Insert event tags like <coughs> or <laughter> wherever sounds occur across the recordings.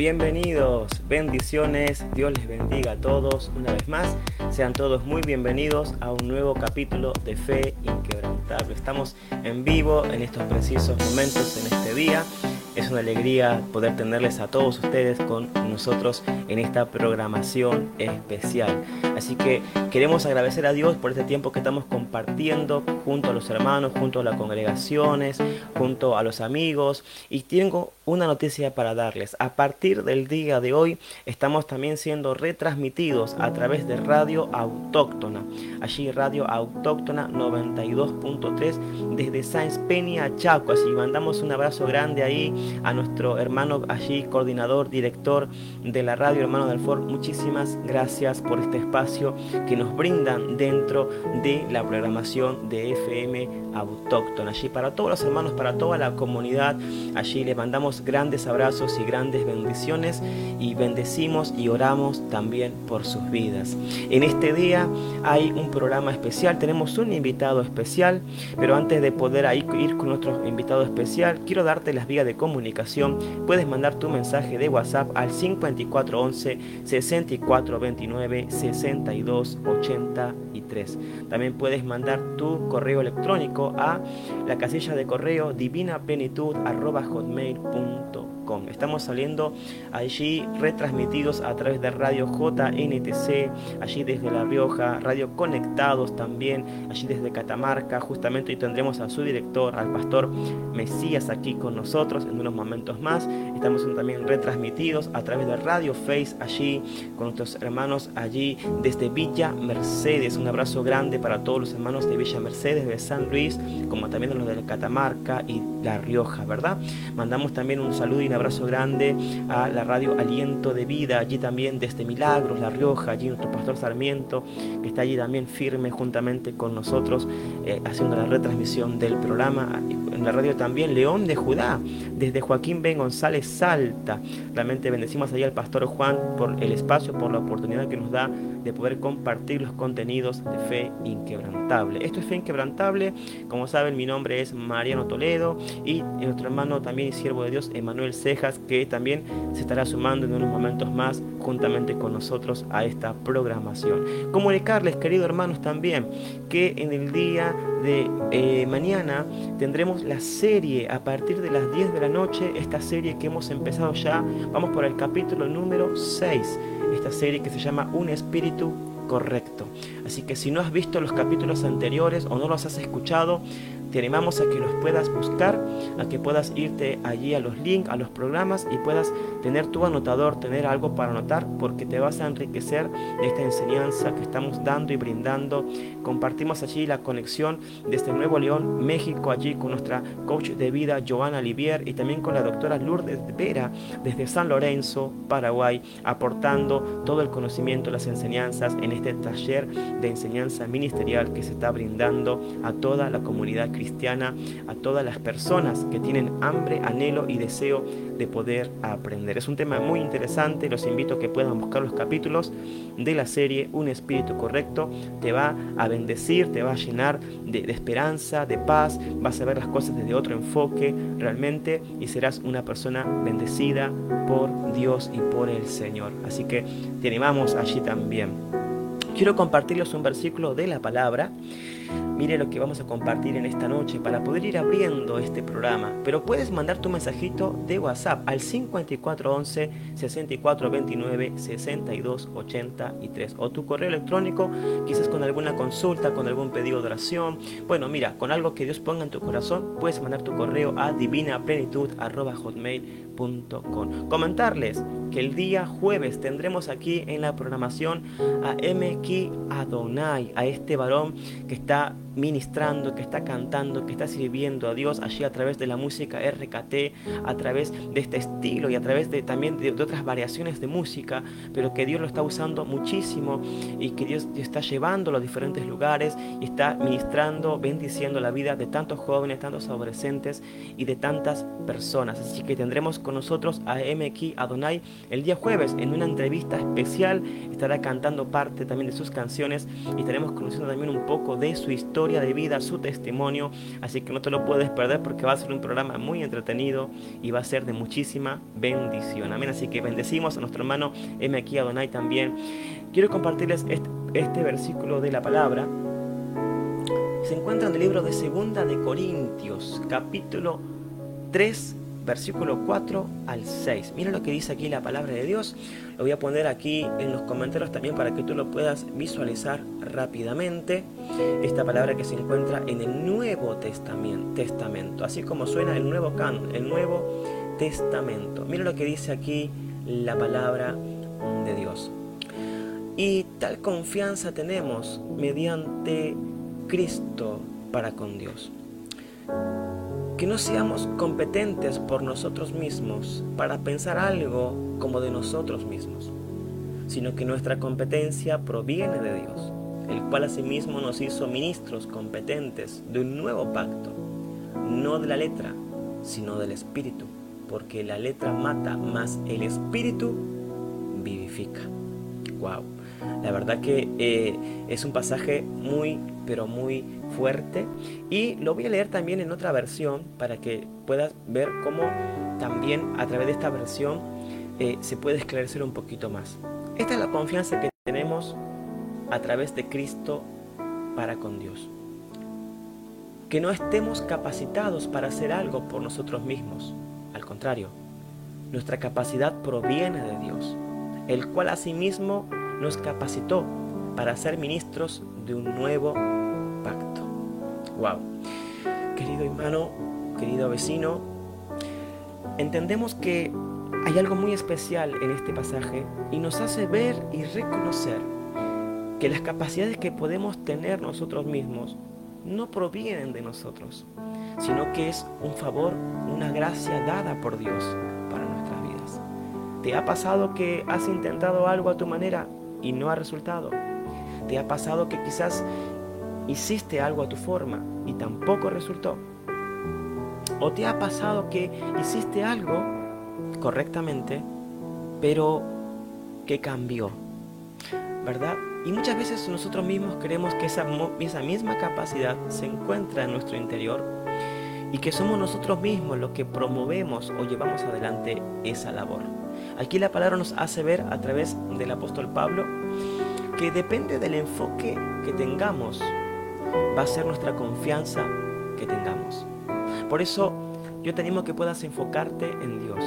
Bienvenidos, bendiciones, Dios les bendiga a todos una vez más. Sean todos muy bienvenidos a un nuevo capítulo de Fe Inquebrantable. Estamos en vivo en estos precisos momentos, en este día. Es una alegría poder tenerles a todos ustedes con nosotros en esta programación especial. Así que queremos agradecer a Dios por este tiempo que estamos compartiendo junto a los hermanos, junto a las congregaciones, junto a los amigos. Y tengo una noticia para darles. A partir del día de hoy estamos también siendo retransmitidos a través de Radio Autóctona. Allí Radio Autóctona 92.3 desde Sáenz Peña, Chaco. Así mandamos un abrazo grande ahí a nuestro hermano allí, coordinador, director de la radio, hermano del Ford. Muchísimas gracias por este espacio que nos brindan dentro de la programación de FM Autóctona. Allí para todos los hermanos, para toda la comunidad, allí le mandamos grandes abrazos y grandes bendiciones y bendecimos y oramos también por sus vidas. En este día hay un programa especial, tenemos un invitado especial, pero antes de poder ir con nuestro invitado especial, quiero darte las vías de comunicación. Puedes mandar tu mensaje de WhatsApp al 5411 6429 6283. También puedes mandar tu correo electrónico a la casilla de correo divinaplenitud.com Estamos saliendo allí retransmitidos a través de Radio JNTC, allí desde La Rioja, Radio Conectados también, allí desde Catamarca. Justamente hoy tendremos a su director, al pastor Mesías, aquí con nosotros en unos momentos más. Estamos también retransmitidos a través de Radio Face, allí con nuestros hermanos allí desde Villa Mercedes. Un abrazo grande para todos los hermanos de Villa Mercedes, de San Luis, como también los de Catamarca y La Rioja, ¿verdad? Mandamos también un saludo y un grande a la radio Aliento de Vida, allí también desde Milagros, La Rioja, allí nuestro pastor Sarmiento, que está allí también firme juntamente con nosotros, eh, haciendo la retransmisión del programa. En la radio también León de Judá, desde Joaquín Ben González Salta. Realmente bendecimos allí al pastor Juan por el espacio, por la oportunidad que nos da de poder compartir los contenidos de Fe Inquebrantable. Esto es Fe Inquebrantable, como saben mi nombre es Mariano Toledo y nuestro hermano también y siervo de Dios Emanuel Cejas que también se estará sumando en unos momentos más juntamente con nosotros a esta programación. Comunicarles, queridos hermanos, también que en el día de eh, mañana tendremos la serie a partir de las 10 de la noche, esta serie que hemos empezado ya, vamos por el capítulo número 6 esta serie que se llama Un espíritu correcto. Así que si no has visto los capítulos anteriores o no los has escuchado, te animamos a que los puedas buscar, a que puedas irte allí a los links, a los programas y puedas tener tu anotador, tener algo para anotar, porque te vas a enriquecer de esta enseñanza que estamos dando y brindando. Compartimos allí la conexión desde Nuevo León, México, allí con nuestra coach de vida, Joana Livier, y también con la doctora Lourdes Vera, desde San Lorenzo, Paraguay, aportando todo el conocimiento, las enseñanzas en este taller de enseñanza ministerial que se está brindando a toda la comunidad a todas las personas que tienen hambre, anhelo y deseo de poder aprender. Es un tema muy interesante, los invito a que puedan buscar los capítulos de la serie Un Espíritu Correcto, te va a bendecir, te va a llenar de, de esperanza, de paz, vas a ver las cosas desde otro enfoque realmente y serás una persona bendecida por Dios y por el Señor. Así que te animamos allí también. Quiero compartirles un versículo de la palabra Mire lo que vamos a compartir en esta noche para poder ir abriendo este programa. Pero puedes mandar tu mensajito de WhatsApp al 5411 6429 6283 o tu correo electrónico, quizás con alguna consulta, con algún pedido de oración. Bueno, mira, con algo que Dios ponga en tu corazón, puedes mandar tu correo a divinaplenitud.hotmail.com. Comentarles que el día jueves tendremos aquí en la programación a MK Adonai, a este varón que está saya ministrando, que está cantando, que está sirviendo a Dios allí a través de la música RKT, a través de este estilo y a través de también de, otras variaciones de música, pero que Dios lo está usando muchísimo y que Dios está llevando a diferentes lugares y está ministrando, bendiciendo la vida de tantos jóvenes, tantos adolescentes y de tantas personas. Así que tendremos con nosotros a MX Adonai el día jueves en una entrevista especial, estará cantando parte también de sus canciones y estaremos conociendo también un poco de su historia de vida, su testimonio, así que no te lo puedes perder porque va a ser un programa muy entretenido y va a ser de muchísima bendición. Amén, así que bendecimos a nuestro hermano M. aquí Adonai también. Quiero compartirles este, este versículo de la palabra. Se encuentra en el libro de Segunda de Corintios, capítulo 3, versículo 4 al 6. Mira lo que dice aquí la palabra de Dios. Lo voy a poner aquí en los comentarios también para que tú lo puedas visualizar rápidamente. Esta palabra que se encuentra en el Nuevo Testamento, así como suena el Nuevo Can, el Nuevo Testamento. Mira lo que dice aquí la palabra de Dios. Y tal confianza tenemos mediante Cristo para con Dios que no seamos competentes por nosotros mismos para pensar algo como de nosotros mismos, sino que nuestra competencia proviene de Dios, el cual asimismo nos hizo ministros competentes de un nuevo pacto, no de la letra, sino del espíritu, porque la letra mata, más el espíritu vivifica. Wow. La verdad que eh, es un pasaje muy, pero muy fuerte. Y lo voy a leer también en otra versión para que puedas ver cómo también a través de esta versión eh, se puede esclarecer un poquito más. Esta es la confianza que tenemos a través de Cristo para con Dios. Que no estemos capacitados para hacer algo por nosotros mismos. Al contrario, nuestra capacidad proviene de Dios, el cual asimismo nos capacitó para ser ministros de un nuevo. Wow. Querido hermano, querido vecino, entendemos que hay algo muy especial en este pasaje y nos hace ver y reconocer que las capacidades que podemos tener nosotros mismos no provienen de nosotros, sino que es un favor, una gracia dada por Dios para nuestras vidas. ¿Te ha pasado que has intentado algo a tu manera y no ha resultado? ¿Te ha pasado que quizás hiciste algo a tu forma y tampoco resultó? ¿O te ha pasado que hiciste algo correctamente, pero que cambió? ¿Verdad? Y muchas veces nosotros mismos creemos que esa, esa misma capacidad se encuentra en nuestro interior y que somos nosotros mismos los que promovemos o llevamos adelante esa labor. Aquí la palabra nos hace ver a través del apóstol Pablo que depende del enfoque que tengamos, va a ser nuestra confianza que tengamos. Por eso yo te animo que puedas enfocarte en Dios.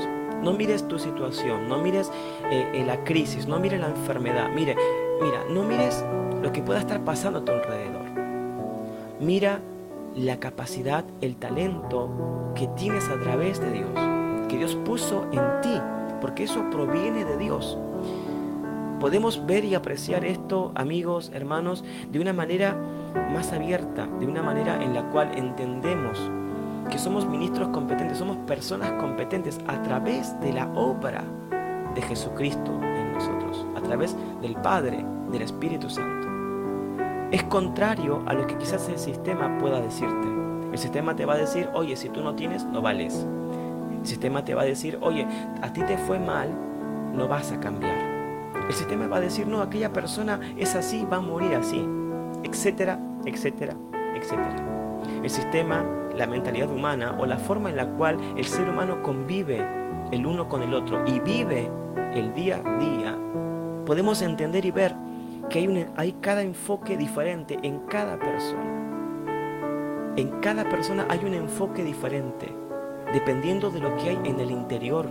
No mires tu situación, no mires eh, la crisis, no mires la enfermedad. Mire, mira, no mires lo que pueda estar pasando a tu alrededor. Mira la capacidad, el talento que tienes a través de Dios, que Dios puso en ti, porque eso proviene de Dios. Podemos ver y apreciar esto, amigos, hermanos, de una manera más abierta, de una manera en la cual entendemos que somos ministros competentes, somos personas competentes a través de la obra de Jesucristo en nosotros, a través del Padre, del Espíritu Santo. Es contrario a lo que quizás el sistema pueda decirte. El sistema te va a decir, oye, si tú no tienes, no vales. El sistema te va a decir, oye, a ti te fue mal, no vas a cambiar. El sistema va a decir, no, aquella persona es así, va a morir así etcétera, etcétera, etcétera. El sistema, la mentalidad humana o la forma en la cual el ser humano convive el uno con el otro y vive el día a día, podemos entender y ver que hay, hay cada enfoque diferente en cada persona. En cada persona hay un enfoque diferente. Dependiendo de lo que hay en el interior,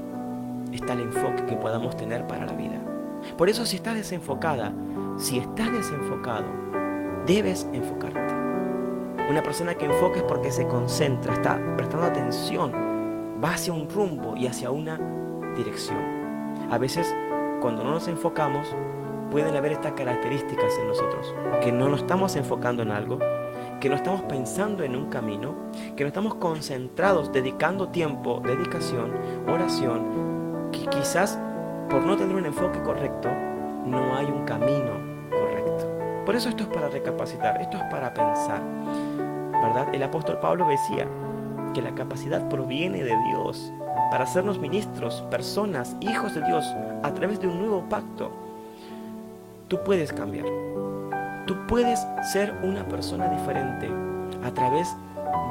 está el enfoque que podamos tener para la vida. Por eso si estás desenfocada, si estás desenfocado, debes enfocarte. Una persona que enfoca es porque se concentra, está prestando atención, va hacia un rumbo y hacia una dirección. A veces, cuando no nos enfocamos, pueden haber estas características en nosotros, que no nos estamos enfocando en algo, que no estamos pensando en un camino, que no estamos concentrados, dedicando tiempo, dedicación, oración, que quizás por no tener un enfoque correcto, no hay un camino por eso esto es para recapacitar, esto es para pensar. ¿Verdad? El apóstol Pablo decía que la capacidad proviene de Dios para hacernos ministros, personas, hijos de Dios a través de un nuevo pacto. Tú puedes cambiar. Tú puedes ser una persona diferente a través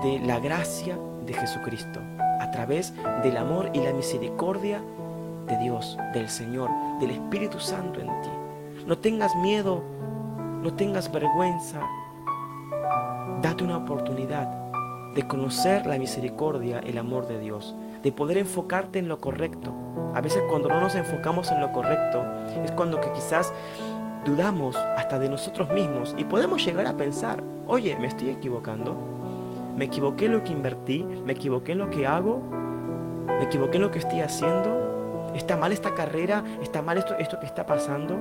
de la gracia de Jesucristo, a través del amor y la misericordia de Dios, del Señor, del Espíritu Santo en ti. No tengas miedo, no tengas vergüenza. Date una oportunidad de conocer la misericordia, el amor de Dios, de poder enfocarte en lo correcto. A veces cuando no nos enfocamos en lo correcto es cuando que quizás dudamos hasta de nosotros mismos y podemos llegar a pensar, oye, me estoy equivocando, me equivoqué en lo que invertí, me equivoqué en lo que hago, me equivoqué en lo que estoy haciendo, está mal esta carrera, está mal esto, esto que está pasando.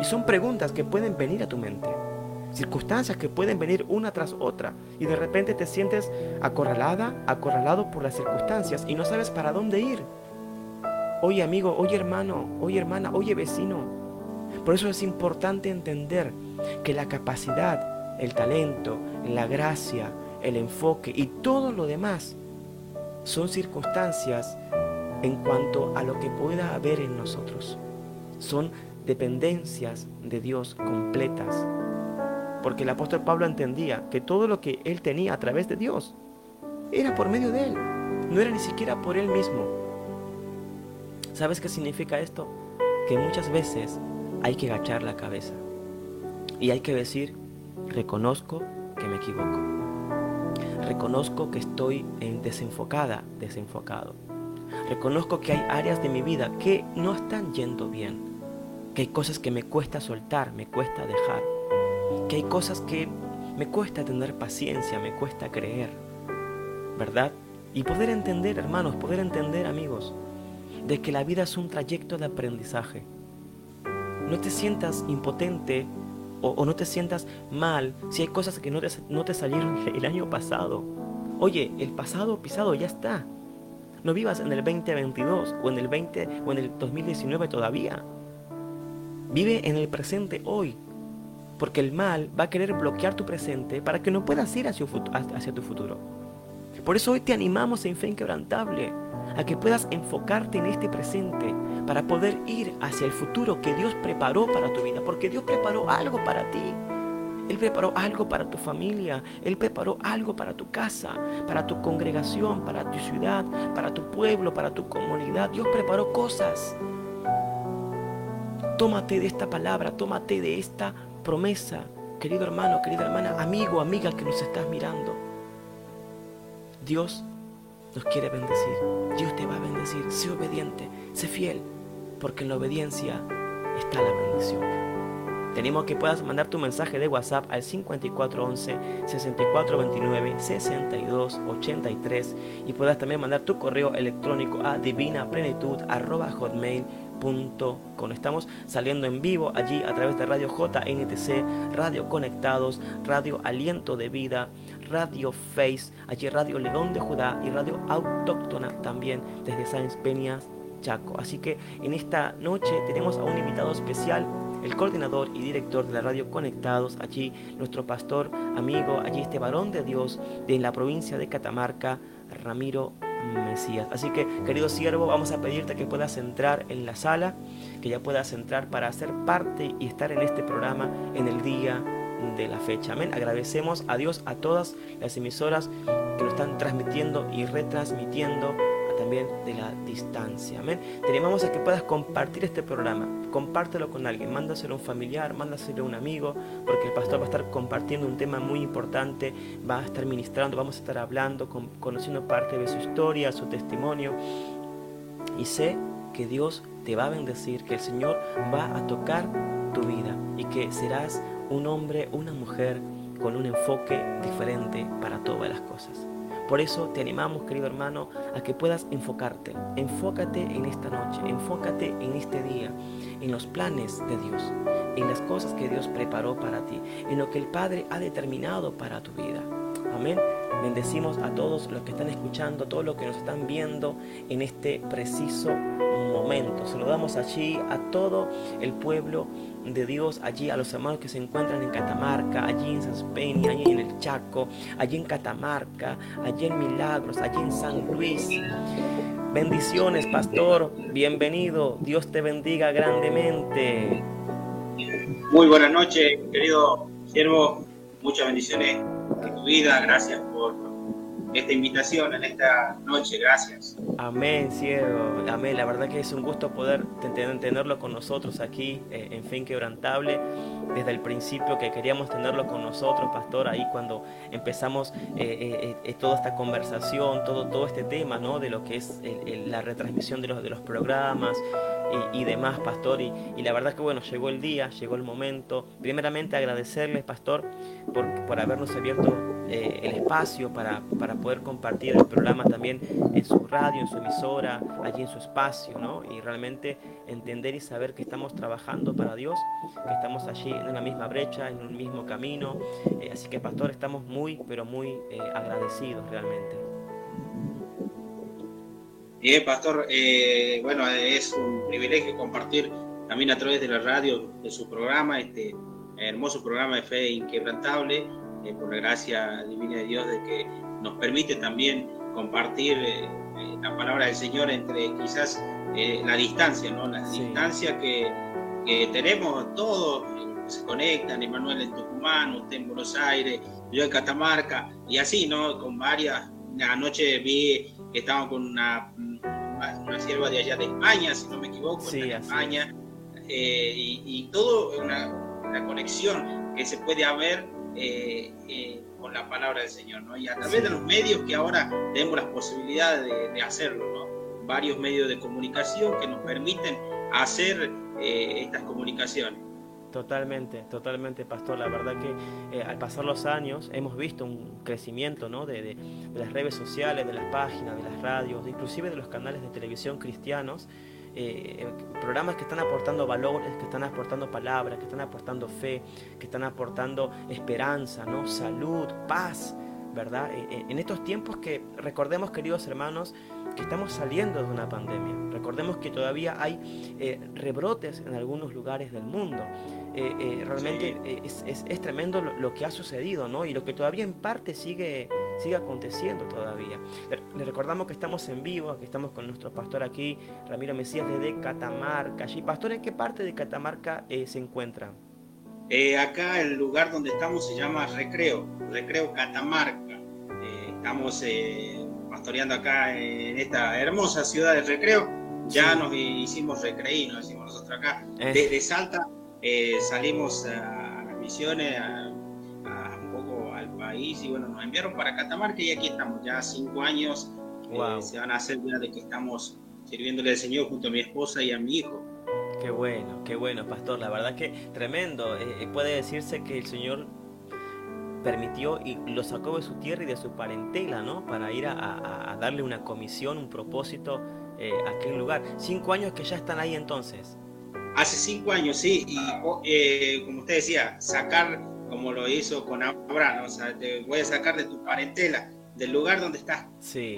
Y son preguntas que pueden venir a tu mente, circunstancias que pueden venir una tras otra y de repente te sientes acorralada, acorralado por las circunstancias y no sabes para dónde ir. Oye amigo, oye hermano, oye hermana, oye vecino, por eso es importante entender que la capacidad, el talento, la gracia, el enfoque y todo lo demás son circunstancias en cuanto a lo que pueda haber en nosotros. Son dependencias de Dios completas. Porque el apóstol Pablo entendía que todo lo que él tenía a través de Dios era por medio de él, no era ni siquiera por él mismo. ¿Sabes qué significa esto? Que muchas veces hay que agachar la cabeza y hay que decir, reconozco que me equivoco. Reconozco que estoy en desenfocada, desenfocado. Reconozco que hay áreas de mi vida que no están yendo bien. Que hay cosas que me cuesta soltar, me cuesta dejar. Que hay cosas que me cuesta tener paciencia, me cuesta creer. ¿Verdad? Y poder entender, hermanos, poder entender, amigos, de que la vida es un trayecto de aprendizaje no te sientas impotente o, no te sientas mal si hay cosas que no te, no te salieron el año pasado. Oye, el pasado pisado ya está. No vivas en el 2022 o en el 20 o en el 2019 todavía. Vive en el presente hoy, porque el mal va a querer bloquear tu presente para que no puedas ir hacia, hacia tu futuro. Por eso hoy te animamos en fe inquebrantable a que puedas enfocarte en este presente para poder ir hacia el futuro que Dios preparó para tu vida, porque Dios preparó algo para ti. Él preparó algo para tu familia, Él preparó algo para tu casa, para tu congregación, para tu ciudad, para tu pueblo, para tu comunidad. Dios preparó cosas. Tómate de esta palabra, tómate de esta promesa, querido hermano, querida hermana, amigo, amiga que nos estás mirando. Dios nos quiere bendecir. Dios te va a bendecir. Sé obediente, sé fiel, porque en la obediencia está la bendición. Tenemos que puedas mandar tu mensaje de WhatsApp al 5411 6429 6283 y puedas también mandar tu correo electrónico a divinaplenitud@hotmail.com. Estamos saliendo en vivo allí a través de Radio JNTC, Radio Conectados, Radio Aliento de Vida, Radio Face, allí Radio León de Judá y Radio Autóctona también desde Sáenz Peñas, Chaco. Así que en esta noche tenemos a un invitado especial, el coordinador y director de la Radio Conectados, allí nuestro pastor amigo, allí este varón de Dios de la provincia de Catamarca, Ramiro Mesías. Así que, querido siervo, vamos a pedirte que puedas entrar en la sala, que ya puedas entrar para ser parte y estar en este programa en el día de la fecha. Amén. Agradecemos a Dios a todas las emisoras que lo están transmitiendo y retransmitiendo también de la distancia. Amén. Te a que puedas compartir este programa. Compártelo con alguien. Mándaselo a un familiar, mándaselo a un amigo, porque el pastor va a estar compartiendo un tema muy importante. Va a estar ministrando, vamos a estar hablando, conociendo parte de su historia, su testimonio. Y sé que Dios te va a bendecir, que el Señor va a tocar tu vida y que serás un hombre, una mujer con un enfoque diferente para todas las cosas. Por eso te animamos, querido hermano, a que puedas enfocarte. Enfócate en esta noche, enfócate en este día, en los planes de Dios, en las cosas que Dios preparó para ti, en lo que el Padre ha determinado para tu vida. Amén. Bendecimos a todos los que están escuchando, a todos los que nos están viendo en este preciso momento. Saludamos allí a todo el pueblo de Dios, allí a los hermanos que se encuentran en Catamarca, allí en San Peña, allí en el Chaco, allí en Catamarca, allí en Milagros, allí en San Luis. Bendiciones, pastor. Bienvenido. Dios te bendiga grandemente. Muy buenas noches, querido siervo. Muchas bendiciones en tu vida. Gracias por esta invitación en esta noche. Gracias. Amén, cielo. Amén. La verdad que es un gusto poder tenerlo con nosotros aquí eh, en Fe Inquebrantable. Desde el principio que queríamos tenerlo con nosotros, pastor, ahí cuando empezamos eh, eh, toda esta conversación, todo, todo este tema, ¿no? De lo que es la retransmisión de los, de los programas y, demás, pastor. Y, y, la verdad que, bueno, llegó el día, llegó el momento. Primeramente agradecerles, pastor, por, por habernos abierto eh, el espacio para, para, poder compartir el programa también en su radio, en su emisora, allí en su espacio, ¿no? Y realmente entender y saber que estamos trabajando para Dios, que estamos allí en una misma brecha, en un mismo camino. Eh, así que, pastor, estamos muy, pero muy eh, agradecidos realmente. Bien, pastor, bueno, es un privilegio compartir también a través de la radio de su programa, este hermoso programa de fe inquebrantable eh, por la gracia divina de Dios, de que nos permite también compartir eh, eh, la palabra del Señor entre quizás la distancia, ¿no? La distancia que, que, tenemos todos, se conectan, Emanuel en Tucumán, usted en Buenos Aires, yo en Catamarca, y así, ¿no? Con varias, anoche vi que estaban con una, una sierva de allá de España, si no me equivoco, de España, y, y, todo una, una conexión que se puede haber eh, eh, con la palabra del Señor, ¿no? Y a través de los medios que ahora tenemos la posibilidad de, hacerlo, ¿no? Varios medios de comunicación que nos permiten hacer eh, estas comunicaciones. Totalmente, totalmente, pastor. La verdad que al pasar los años hemos visto un crecimiento ¿no? de, de, las redes sociales, de las páginas, de las radios, inclusive de los canales de televisión cristianos eh, programas que están aportando valores, que están aportando palabras, que están aportando fe, que están aportando esperanza, ¿no? salud, paz, ¿verdad? Eh, eh, en estos tiempos que recordemos, queridos hermanos, que estamos saliendo de una pandemia. Recordemos que todavía hay rebrotes en algunos lugares del mundo. realmente es, es, tremendo lo, que ha sucedido, ¿no? Y lo que todavía en parte sigue sigue aconteciendo todavía. Le recordamos que estamos en vivo, que estamos con nuestro pastor aquí, Ramiro Mesías, desde Catamarca. Allí, pastor, ¿en qué parte de Catamarca eh, se encuentra? Eh, acá el lugar donde estamos se llama Recreo, Recreo Catamarca. Eh, estamos pastoreando acá en esta hermosa ciudad de Recreo. Ya nos hicimos recreí, nos hicimos nosotros acá. Desde Salta salimos a las misiones, a y bueno, nos enviaron para Catamarca y aquí estamos, ya cinco años eh, se van a hacer ya de que estamos sirviéndole al Señor junto a mi esposa y a mi hijo. Qué bueno, qué bueno, pastor. La verdad que tremendo. Eh, eh, puede decirse que el Señor permitió y lo sacó de su tierra y de su parentela, ¿no? Para ir a, darle una comisión, un propósito a aquel lugar. Cinco años que ya están ahí entonces. Hace cinco años, sí. Y como usted decía, sacar como lo hizo con Abraham, o sea, te voy a sacar de tu parentela, del lugar donde estás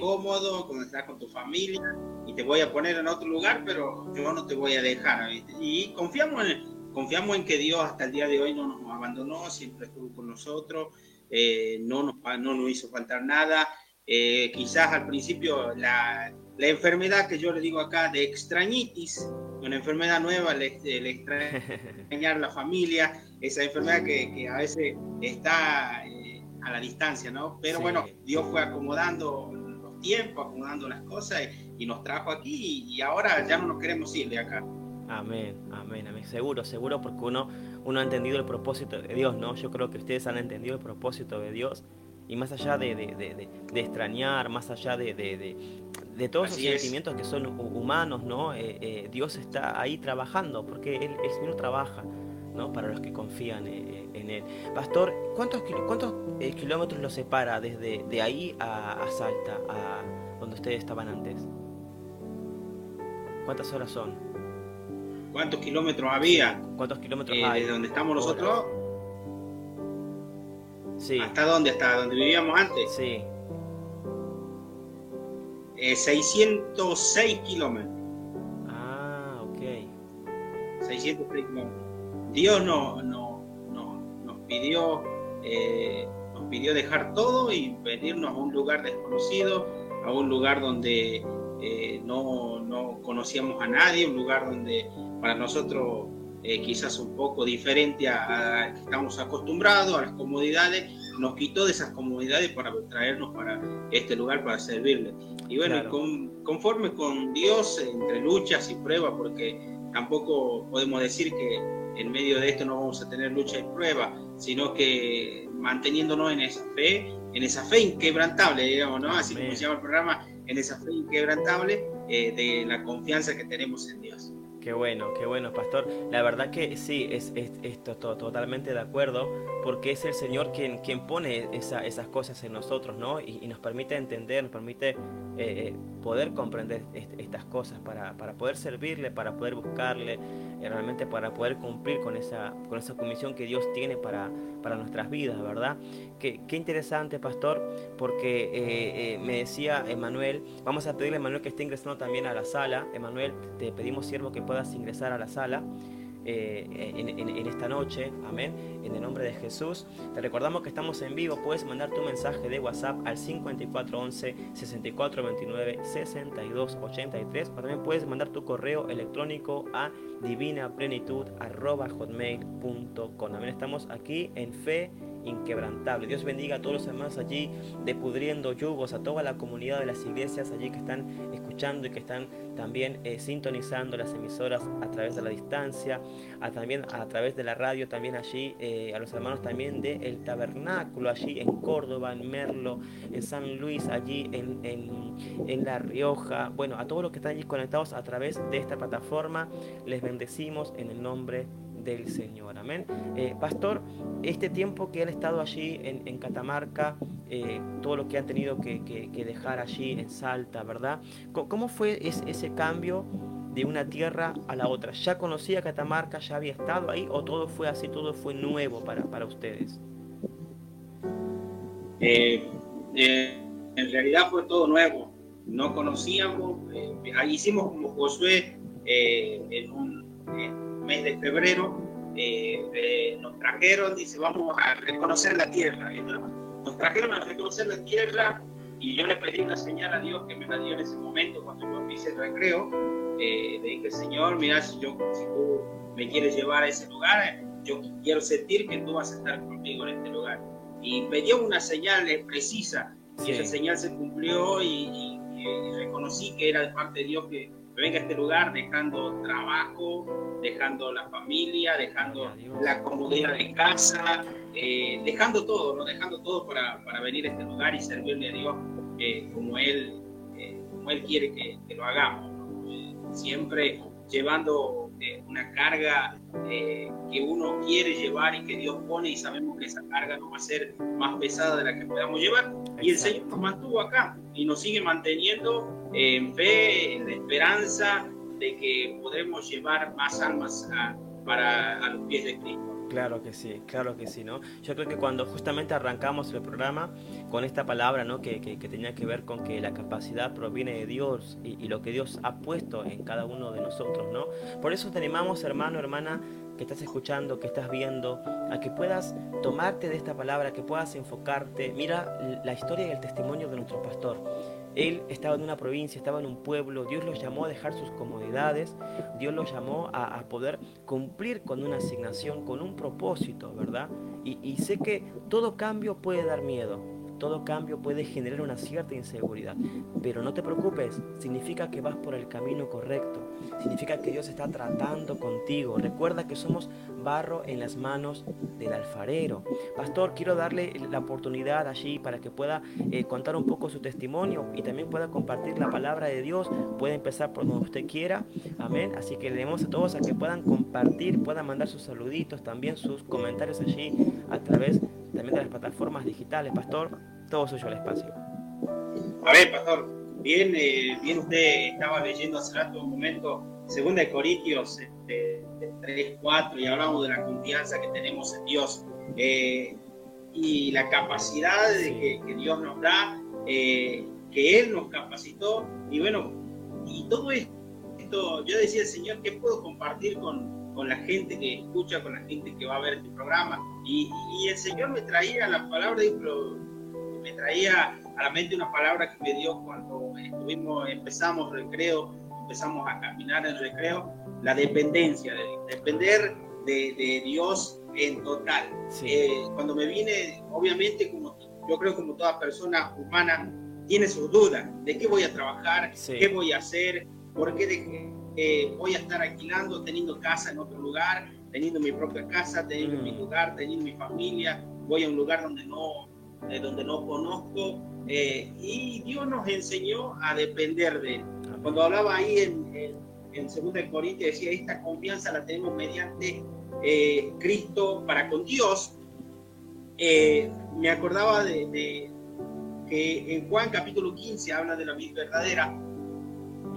cómodo, donde estás con tu familia, y te voy a poner en otro lugar, pero yo no te voy a dejar. Y confiamos en, confiamos en que Dios hasta el día de hoy no nos abandonó, siempre estuvo con nosotros, eh, no, nos, no nos hizo faltar nada. Eh, quizás al principio la, la enfermedad que yo le digo acá de extrañitis, una enfermedad nueva, el, <laughs> extrañar la familia, esa enfermedad que, a veces está eh, a la distancia, ¿no? Pero bueno, Dios fue acomodando los tiempos, acomodando las cosas y, nos trajo aquí y, ahora ya no nos queremos ir de acá. Amén, amén, amén. Seguro, seguro, porque uno, uno ha entendido el propósito de Dios, ¿no? Yo creo que ustedes han entendido el propósito de Dios y más allá de, de extrañar, más allá de, de todos los sentimientos que son humanos, ¿no? Eh, eh, Dios está ahí trabajando, porque Él, el Señor trabaja, ¿no? Para los que confían eh, en Él. Pastor, ¿cuántos, cuántos kilómetros lo separa desde de ahí a, Salta, a donde ustedes estaban antes? ¿Cuántas horas son? ¿Cuántos kilómetros había? ¿Cuántos kilómetros hay? ¿Desde donde estamos nosotros? Sí. ¿Hasta dónde? ¿Hasta donde vivíamos antes? Sí. 606 eh, kilómetros. Ah, ok. 606 kilómetros. Dios no, no, nos pidió eh, nos pidió dejar todo y venirnos a un lugar desconocido, a un lugar donde eh, no, no, conocíamos a nadie, un lugar donde para nosotros eh, quizás un poco diferente a, a, que estamos acostumbrados, a las comodidades, nos quitó de esas comodidades para traernos para este lugar para servirle. Y bueno, conforme con Dios, entre luchas y pruebas, porque tampoco podemos decir que en medio de esto no vamos a tener lucha y prueba, sino que manteniéndonos en esa fe, en esa fe inquebrantable, digamos, ¿no? Así como se llama el programa, en esa fe inquebrantable eh, de la confianza que tenemos en Dios. Qué bueno, qué bueno, pastor. La verdad que sí, es, es, totalmente de acuerdo, porque es el Señor quien, quien pone esas cosas en nosotros, ¿no? Y, nos permite entender, nos permite eh, eh, poder comprender estas cosas para, para, poder servirle, para poder buscarle, eh, realmente para poder cumplir con esa, con esa comisión que Dios tiene para, para nuestras vidas, ¿verdad? Qué, interesante, pastor, porque me decía Emanuel, vamos a pedirle a Emanuel que esté ingresando también a la sala. Emanuel, te pedimos, siervo, que puedas ingresar a la sala. Eh, en, esta noche, amén, en el nombre de Jesús. Te recordamos que estamos en vivo, puedes mandar tu mensaje de WhatsApp al 5411 6429 6283 o también puedes mandar tu correo electrónico a divinaplenitud.hotmail.com. Amén, estamos aquí en fe inquebrantable. Dios bendiga a todos los hermanos allí de Pudriendo Yugos, a toda la comunidad de las iglesias allí que están escuchando y que están también eh, sintonizando las emisoras a través de la distancia, a, también a través de la radio, también allí eh, a los hermanos también de El Tabernáculo, allí en Córdoba, en Merlo, en San Luis, allí en, en La Rioja, bueno, a todos los que están allí conectados a través de esta plataforma, les bendecimos en el nombre de del Señor. Amén. Eh, pastor, este tiempo que han estado allí en, Catamarca, eh, todo lo que han tenido que, dejar allí en Salta, ¿verdad? ¿Cómo fue ese cambio de una tierra a la otra? ¿Ya conocía Catamarca, ya había estado ahí o todo fue así, todo fue nuevo para, para ustedes? Eh, en realidad fue todo nuevo. No conocíamos, hicimos como Josué en un mes de febrero, eh, eh, nos trajeron, dice, vamos a reconocer la tierra. Nos trajeron a reconocer la tierra y yo le pedí una señal a Dios que me la dio en ese momento cuando yo hice el recreo. Eh, le dije, Señor, mira, si, yo, si tú me quieres llevar a ese lugar, yo quiero sentir que tú vas a estar conmigo en este lugar. Y me dio una señal precisa y esa señal se cumplió y, y reconocí que era de parte de Dios que venga a este lugar dejando trabajo, dejando la familia, dejando la comodidad de casa, eh, dejando todo, ¿no? dejando todo para, para, venir a este lugar y servirle a Dios eh, como, él, eh, como Él quiere que, que lo hagamos. siempre llevando una carga que uno quiere llevar y que Dios pone y sabemos que esa carga no va a ser más pesada de la que podamos llevar. Y el Señor nos mantuvo acá y nos sigue manteniendo en fe, en la esperanza de que podremos llevar más almas a, para a los pies de Cristo. Claro que sí, claro que sí, ¿no? Yo creo que cuando justamente arrancamos el programa con esta palabra, ¿no? Que, que, tenía que ver con que la capacidad proviene de Dios y, y, lo que Dios ha puesto en cada uno de nosotros, ¿no? Por eso te animamos, hermano, hermana, que estás escuchando, que estás viendo, a que puedas tomarte de esta palabra, que puedas enfocarte. Mira la historia y el testimonio de nuestro pastor. Él estaba en una provincia, estaba en un pueblo, Dios lo llamó a dejar sus comodidades, Dios lo llamó a, poder cumplir con una asignación, con un propósito, ¿verdad? Y, y sé que todo cambio puede dar miedo, todo cambio puede generar una cierta inseguridad, pero no te preocupes, significa que vas por el camino correcto, significa que Dios está tratando contigo. Recuerda que somos barro en las manos del alfarero. Pastor, quiero darle la oportunidad allí para que pueda eh, contar un poco su testimonio y también pueda compartir la palabra de Dios. Puede empezar por donde usted quiera. Amén. Así que le demos a todos a que puedan compartir, puedan mandar sus saluditos, también sus comentarios allí a través también de las plataformas digitales. Pastor, todo suyo el espacio. A ver, Pastor, bien, eh, bien usted estaba leyendo hace rato un momento, segunda de Corintios este, 3, 4, y hablamos de la confianza que tenemos en Dios eh, y la capacidad de que, Dios nos da, eh, que Él nos capacitó, y bueno, y todo esto, yo decía, Señor, ¿qué puedo compartir con, con la gente que escucha, con la gente que va a ver este programa? Y, y el Señor me traía la palabra, me traía a la mente una palabra que me dio cuando estuvimos, empezamos recreo, empezamos a caminar en recreo, la dependencia, depender de, Dios en total. Eh, cuando me vine, obviamente, como yo creo como toda persona humana, tiene sus dudas de qué voy a trabajar, qué voy a hacer, por qué eh, voy a estar alquilando, teniendo casa en otro lugar, teniendo mi propia casa, teniendo mi mm. lugar, teniendo mi familia, voy a un lugar donde no, eh, donde no conozco. Eh, y Dios nos enseñó a depender de Él. Cuando hablaba ahí en, en, 2 Corintios, decía, esta confianza la tenemos mediante eh, Cristo para con Dios. me acordaba de, de, que en Juan capítulo 15 habla de la vida verdadera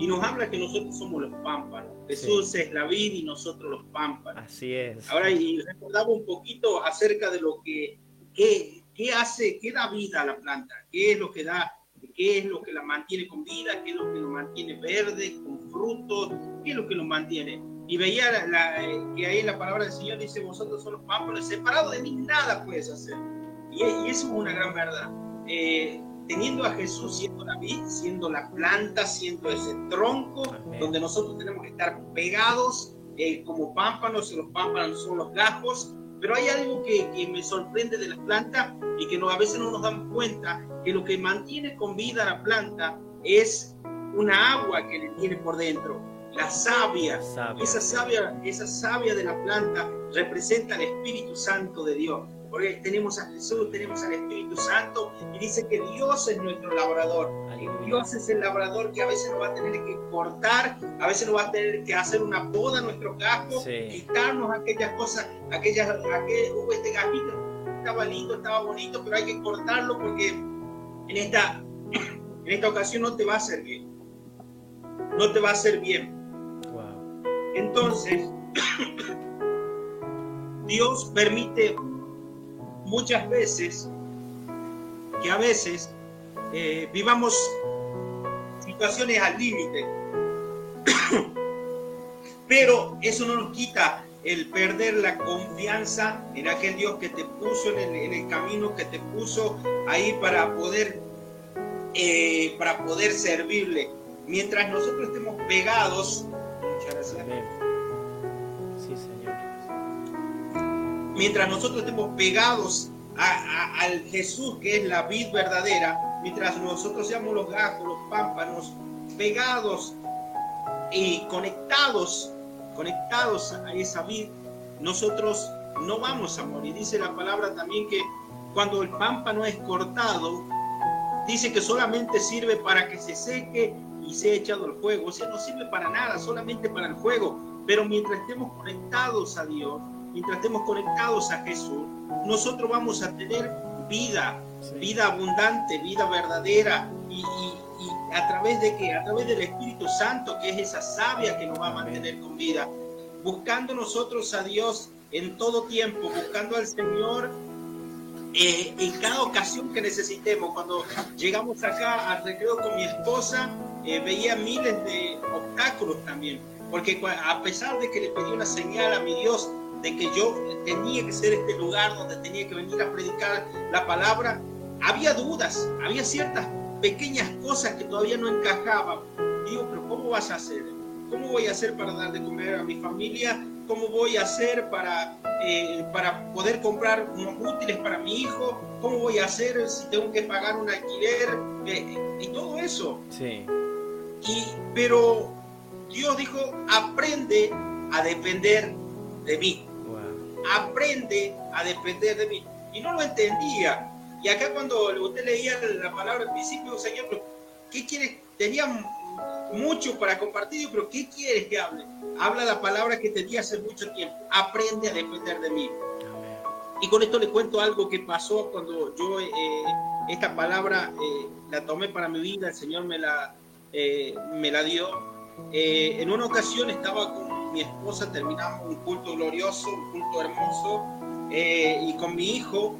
y nos habla que nosotros somos los pámpanos. Jesús es la vid y nosotros los pámpanos. Así es. Ahora, y recordaba un poquito acerca de lo que, qué, qué hace, qué da vida a la planta, qué es lo que da, qué es lo que la mantiene con vida, qué es lo que lo mantiene verde, con frutos, qué es lo que lo mantiene. Y veía la, eh, que ahí la palabra del Señor dice, vosotros son los pámpanos, separados de mí nada puedes hacer. Y, y eso es una gran verdad. Eh, teniendo a Jesús siendo la vid, siendo la planta, siendo ese tronco donde nosotros tenemos que estar pegados eh, como pámpanos, y los pámpanos son los gajos, pero hay algo que, que, me sorprende de la planta y que no, a veces no nos damos cuenta, que lo que mantiene con vida a la planta es una agua que le tiene por dentro, la savia. Esa savia, esa savia de la planta representa el Espíritu Santo de Dios porque tenemos a Jesús, tenemos al Espíritu Santo y dice que Dios es nuestro labrador. Dios es el labrador que a veces nos va a tener que cortar, a veces nos va a tener que hacer una poda a nuestro casco, quitarnos aquellas cosas, aquellas, aquel, uh, este gajito estaba lindo, estaba bonito, pero hay que cortarlo porque en esta, en esta ocasión no te va a hacer bien. No te va a hacer bien. Entonces, <coughs> Dios permite muchas veces que a veces eh, vivamos situaciones al límite, <coughs> pero eso no nos quita el perder la confianza en aquel Dios que te puso en el, camino, que te puso ahí para poder, eh, para poder servirle. Mientras nosotros estemos pegados, muchas gracias. Mientras nosotros estemos pegados al Jesús que es la vid verdadera, mientras nosotros seamos los gajos, los pámpanos, pegados y conectados, conectados a esa vid, nosotros no vamos a morir. Dice la palabra también que cuando el pámpano es cortado, dice que solamente sirve para que se seque y sea echado al fuego. O sea, no sirve para nada, solamente para el fuego. Pero mientras estemos conectados a Dios, mientras estemos conectados a Jesús, nosotros vamos a tener vida, vida abundante, vida verdadera y, a través de qué? A través del Espíritu Santo, que es esa savia que nos va a mantener con vida. Buscando nosotros a Dios en todo tiempo, buscando al Señor eh, en cada ocasión que necesitemos. Cuando llegamos acá al recreo con mi esposa, eh, veía miles de obstáculos también, porque a pesar de que le pedí una señal a mi Dios, de que yo tenía que ser este lugar donde tenía que venir a predicar la palabra, había dudas, había ciertas pequeñas cosas que todavía no encajaban. Digo, pero ¿cómo vas a hacer? ¿Cómo voy a hacer para dar de comer a mi familia? ¿Cómo voy a hacer para, eh, para poder comprar unos útiles para mi hijo? ¿Cómo voy a hacer si tengo que pagar un alquiler? Eh, y todo eso. Sí. Y, pero Dios dijo, aprende a depender de mí aprende a depender de mí. Y no lo entendía. Y acá cuando usted leía la palabra al principio, Señor, ¿qué quieres? Tenía mucho para compartir, pero ¿qué quieres que hable? Habla la palabra que tenía hace mucho tiempo. Aprende a depender de mí. Y con esto le cuento algo que pasó cuando yo eh, esta palabra eh, la tomé para mi vida, el Señor me la, eh, me la dio. en una ocasión estaba con mi esposa terminamos un culto glorioso, un culto hermoso, eh, y con mi hijo,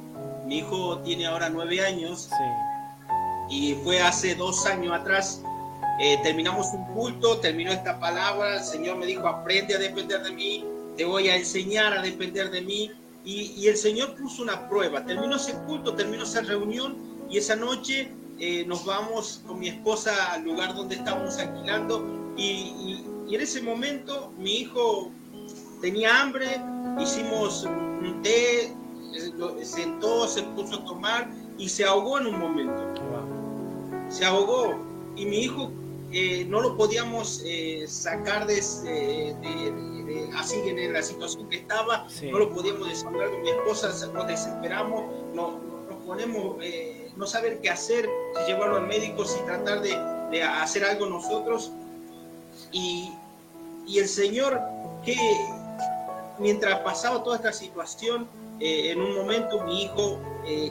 mi hijo tiene ahora nueve años, y fue hace dos años atrás, eh, terminamos un culto, terminó esta palabra, el Señor me dijo, aprende a depender de mí, te voy a enseñar a depender de mí, y, el Señor puso una prueba, terminó ese culto, terminó esa reunión, y esa noche eh, nos vamos con mi esposa al lugar donde estábamos alquilando, y, y en ese momento mi hijo tenía hambre, hicimos un té, sentó, se puso a tomar y se ahogó en un momento. Se ahogó. Y mi hijo eh, no lo podíamos eh, sacar de, así en la situación que estaba, no lo podíamos desahogar con mi esposa, nos desesperamos, no, nos ponemos, eh, no saber qué hacer, si llevarlo al médico, si tratar de, de hacer algo nosotros. Y, y, el Señor, que mientras pasaba toda esta situación, en un momento mi hijo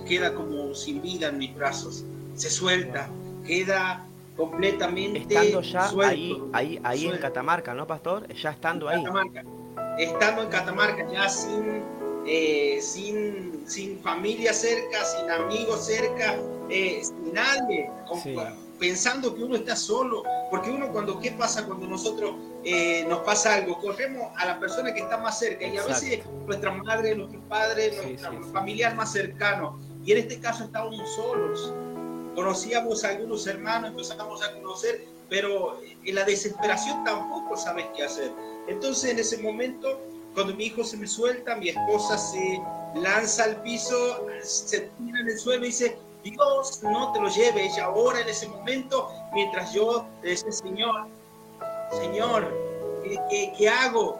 queda como sin vida en mis brazos, se suelta, queda completamente estando ya ahí ahí ahí en Catamarca no pastor ya estando ahí. Estando en Catamarca ya sin eh, sin sin familia cerca sin amigos cerca eh, sin nadie pensando que uno está solo porque uno cuando qué pasa cuando nosotros eh, nos pasa algo corremos a la persona que está más cerca y a veces nuestra madre nuestro padre nuestro familiar más cercano y en este caso estábamos solos conocíamos a algunos hermanos, empezamos a conocer, pero en la desesperación tampoco sabes qué hacer. Entonces en ese momento, cuando mi hijo se me suelta, mi esposa se lanza al piso, se tira en el suelo y dice, Dios no te lo lleve. Ella ahora en ese momento, mientras yo decía, Señor, Señor, ¿qué, qué hago?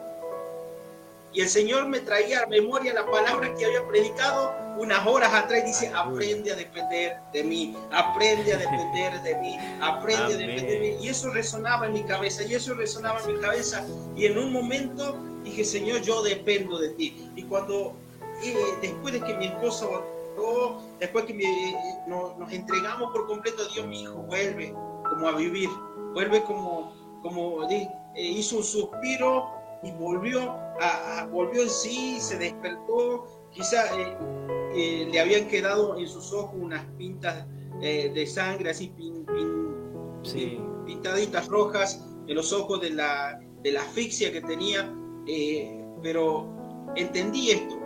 Y el Señor me traía a memoria la palabra que había predicado unas horas atrás. Dice, aprende a depender de mí, aprende a depender de mí, aprende a depender de mí. Y eso resonaba en mi cabeza, y eso resonaba en mi cabeza. Y en un momento dije, Señor, yo dependo de ti. Y cuando, eh, después de que mi esposa después que nos, entregamos por completo a Dios, mi hijo vuelve como a vivir, vuelve como, como eh, hizo un suspiro y volvió, a, volvió en sí, se despertó, quizá eh, eh, le habían quedado en sus ojos unas pintas eh, de sangre así pintaditas rojas en los ojos de la, de la asfixia que tenía, pero entendí esto,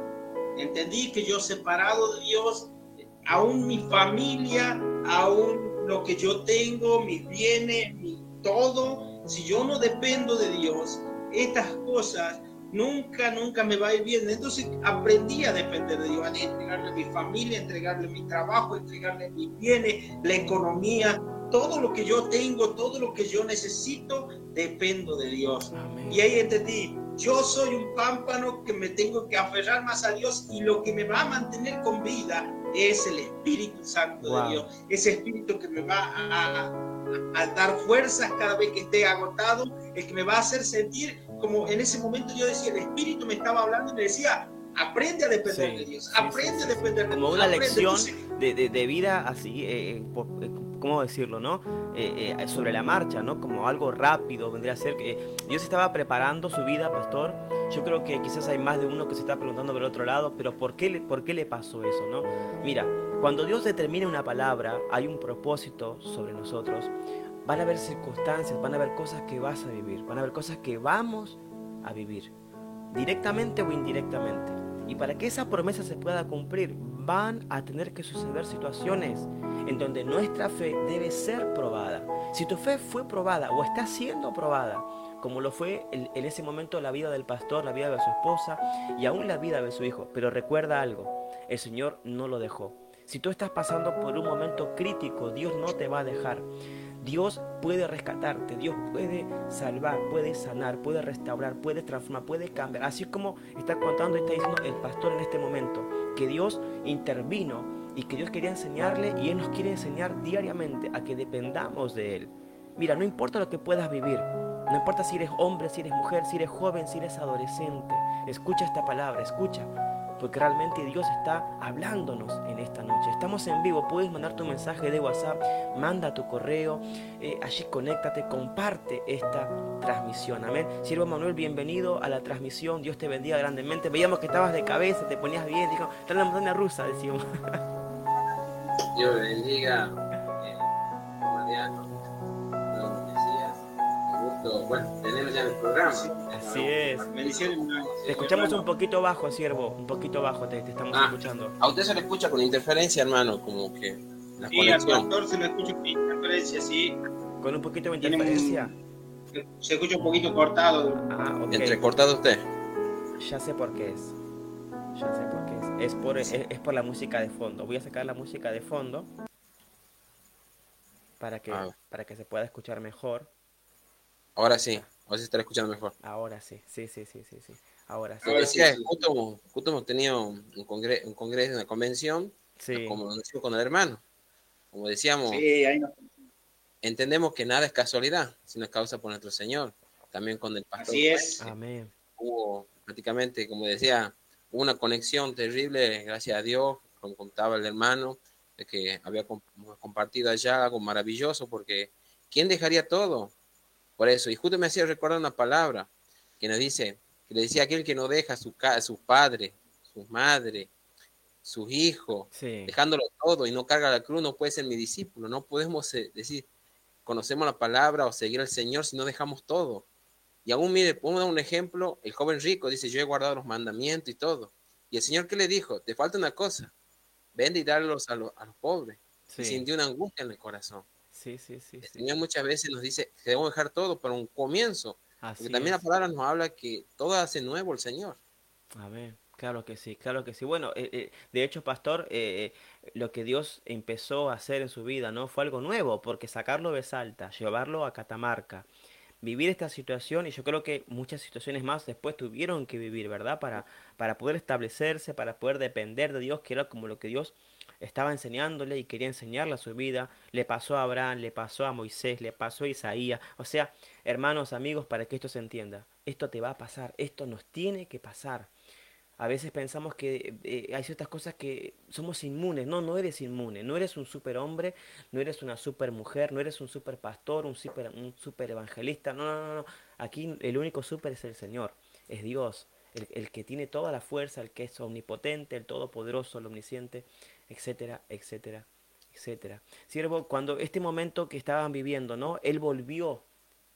entendí que yo separado de Dios, aún mi familia, aún lo que yo tengo, mis bienes, mi todo, si yo no dependo de Dios, estas cosas nunca, nunca me va a ir bien. Entonces aprendí a depender de Dios, a entregarle a mi familia, entregarle mi trabajo, entregarle mis bienes, la economía, todo lo que yo tengo, todo lo que yo necesito, dependo de Dios. Y ahí entendí, yo soy un pámpano que me tengo que aferrar más a Dios y lo que me va a mantener con vida es el Espíritu Santo de Dios, ese Espíritu que me va a, a, dar fuerzas cada vez que esté agotado, el que me va a hacer sentir como en ese momento yo decía, el Espíritu me estaba hablando y me decía, aprende a depender de Dios, aprende a depender de Dios. Como una lección de, de, vida así, eh, eh, ¿cómo decirlo, no? Eh, sobre la marcha, ¿no? Como algo rápido, vendría a ser que Dios estaba preparando su vida, pastor. Yo creo que quizás hay más de uno que se está preguntando por el otro lado, pero ¿por qué, ¿por qué le pasó eso, no? Mira, cuando Dios determina una palabra, hay un propósito sobre nosotros. Van a haber circunstancias, van a haber cosas que vas a vivir, van a haber cosas que vamos a vivir, directamente o indirectamente. Y para que esa promesa se pueda cumplir, van a tener que suceder situaciones en donde nuestra fe debe ser probada. Si tu fe fue probada o está siendo probada, como lo fue en, ese momento la vida del pastor, la vida de su esposa y aún la vida de su hijo, pero recuerda algo, el Señor no lo dejó. Si tú estás pasando por un momento crítico, Dios no te va a dejar. Dios puede rescatarte, Dios puede salvar, puede sanar, puede restaurar, puede transformar, puede cambiar. Así como está contando y está diciendo el pastor en este momento, que Dios intervino y que Dios quería enseñarle y Él nos quiere enseñar diariamente a que dependamos de Él. Mira, no importa lo que puedas vivir, no importa si eres hombre, si eres mujer, si eres joven, si eres adolescente, escucha esta palabra, escucha porque realmente Dios está hablándonos en esta noche. Estamos en vivo, puedes mandar tu mensaje de WhatsApp, manda tu correo, eh, allí conéctate, comparte esta transmisión. Amén. Siervo Manuel, bienvenido a la transmisión, Dios te bendiga grandemente. Veíamos que estabas de cabeza, te ponías bien, dijo, está en la montaña rusa, decimos. Dios bendiga, eh, Mariano bueno, tenemos ya el programa. Así es. Te escuchamos un poquito bajo, siervo, un poquito bajo te, estamos ah, escuchando. A usted se le escucha con interferencia, hermano, como que la sí, conexión. al pastor se le escucha con interferencia, sí. ¿Con un poquito de interferencia? Se escucha un poquito cortado. Ah, ok. Entrecortado usted. Ya sé por qué es. Ya sé por qué es. Es por, es, es por la música de fondo. Voy a sacar la música de fondo para que, Ah. para que se pueda escuchar mejor. Ahora sí, ahora se estará escuchando mejor. Ahora sí, sí, sí, sí, sí, sí. Ahora sí. Ahora sí, decía, sí. justo, justo hemos tenido un congreso, un congreso, una convención, Sí, como lo decimos con el hermano. Como decíamos, Sí, ahí no. entendemos que nada es casualidad, sino es causa por nuestro Señor. También con el pastor. Así es. amén. Hubo prácticamente, como decía, una conexión terrible, gracias a Dios, como contaba el hermano, de que había com- compartido allá algo maravilloso, porque ¿quién dejaría todo? Por eso, y justo me hacía recordar una palabra que nos dice, que le decía aquel que no deja a su, sus padres, sus madres, sus hijos, Sí, dejándolo todo y no carga la cruz, no puede ser mi discípulo. No podemos eh, decir, conocemos la palabra o seguir al Señor si no dejamos todo. Y aún, mire, podemos dar un ejemplo, el joven rico dice, yo he guardado los mandamientos y todo. Y el Señor, ¿qué le dijo? Te falta una cosa, vende y darlos a, los- a los pobres. Y sí, sintió una angustia en el corazón. Sí, sí, sí, El sí. Señor muchas veces nos dice que debemos dejar todo para un comienzo. Así Porque también es. la palabra nos habla que todo hace nuevo el Señor. Amén. Claro que sí, claro que sí. Bueno, eh, eh, de hecho, pastor, eh, eh, lo que Dios empezó a hacer en su vida, ¿no? Fue algo nuevo, porque sacarlo de Salta, llevarlo a Catamarca, vivir esta situación, y yo creo que muchas situaciones más después tuvieron que vivir, ¿verdad? Para, para poder establecerse, para poder depender de Dios, que era como lo que Dios estaba enseñándole y quería enseñarle su vida. Le pasó a Abraham, le pasó a Moisés, le pasó a Isaías. O sea, hermanos, amigos, para que esto se entienda, esto te va a pasar, esto nos tiene que pasar. A veces pensamos que eh, hay ciertas cosas que somos inmunes. No, no eres inmune. No eres un superhombre, no eres una supermujer, no eres un super pastor, un super, un super evangelista. No, no, no, no. Aquí el único super es el Señor, es Dios, el, el que tiene toda la fuerza, el que es omnipotente, el todopoderoso, el omnisciente, etcétera, etcétera, etcétera. Siervo, cuando este momento que estaban viviendo, ¿no? Él volvió,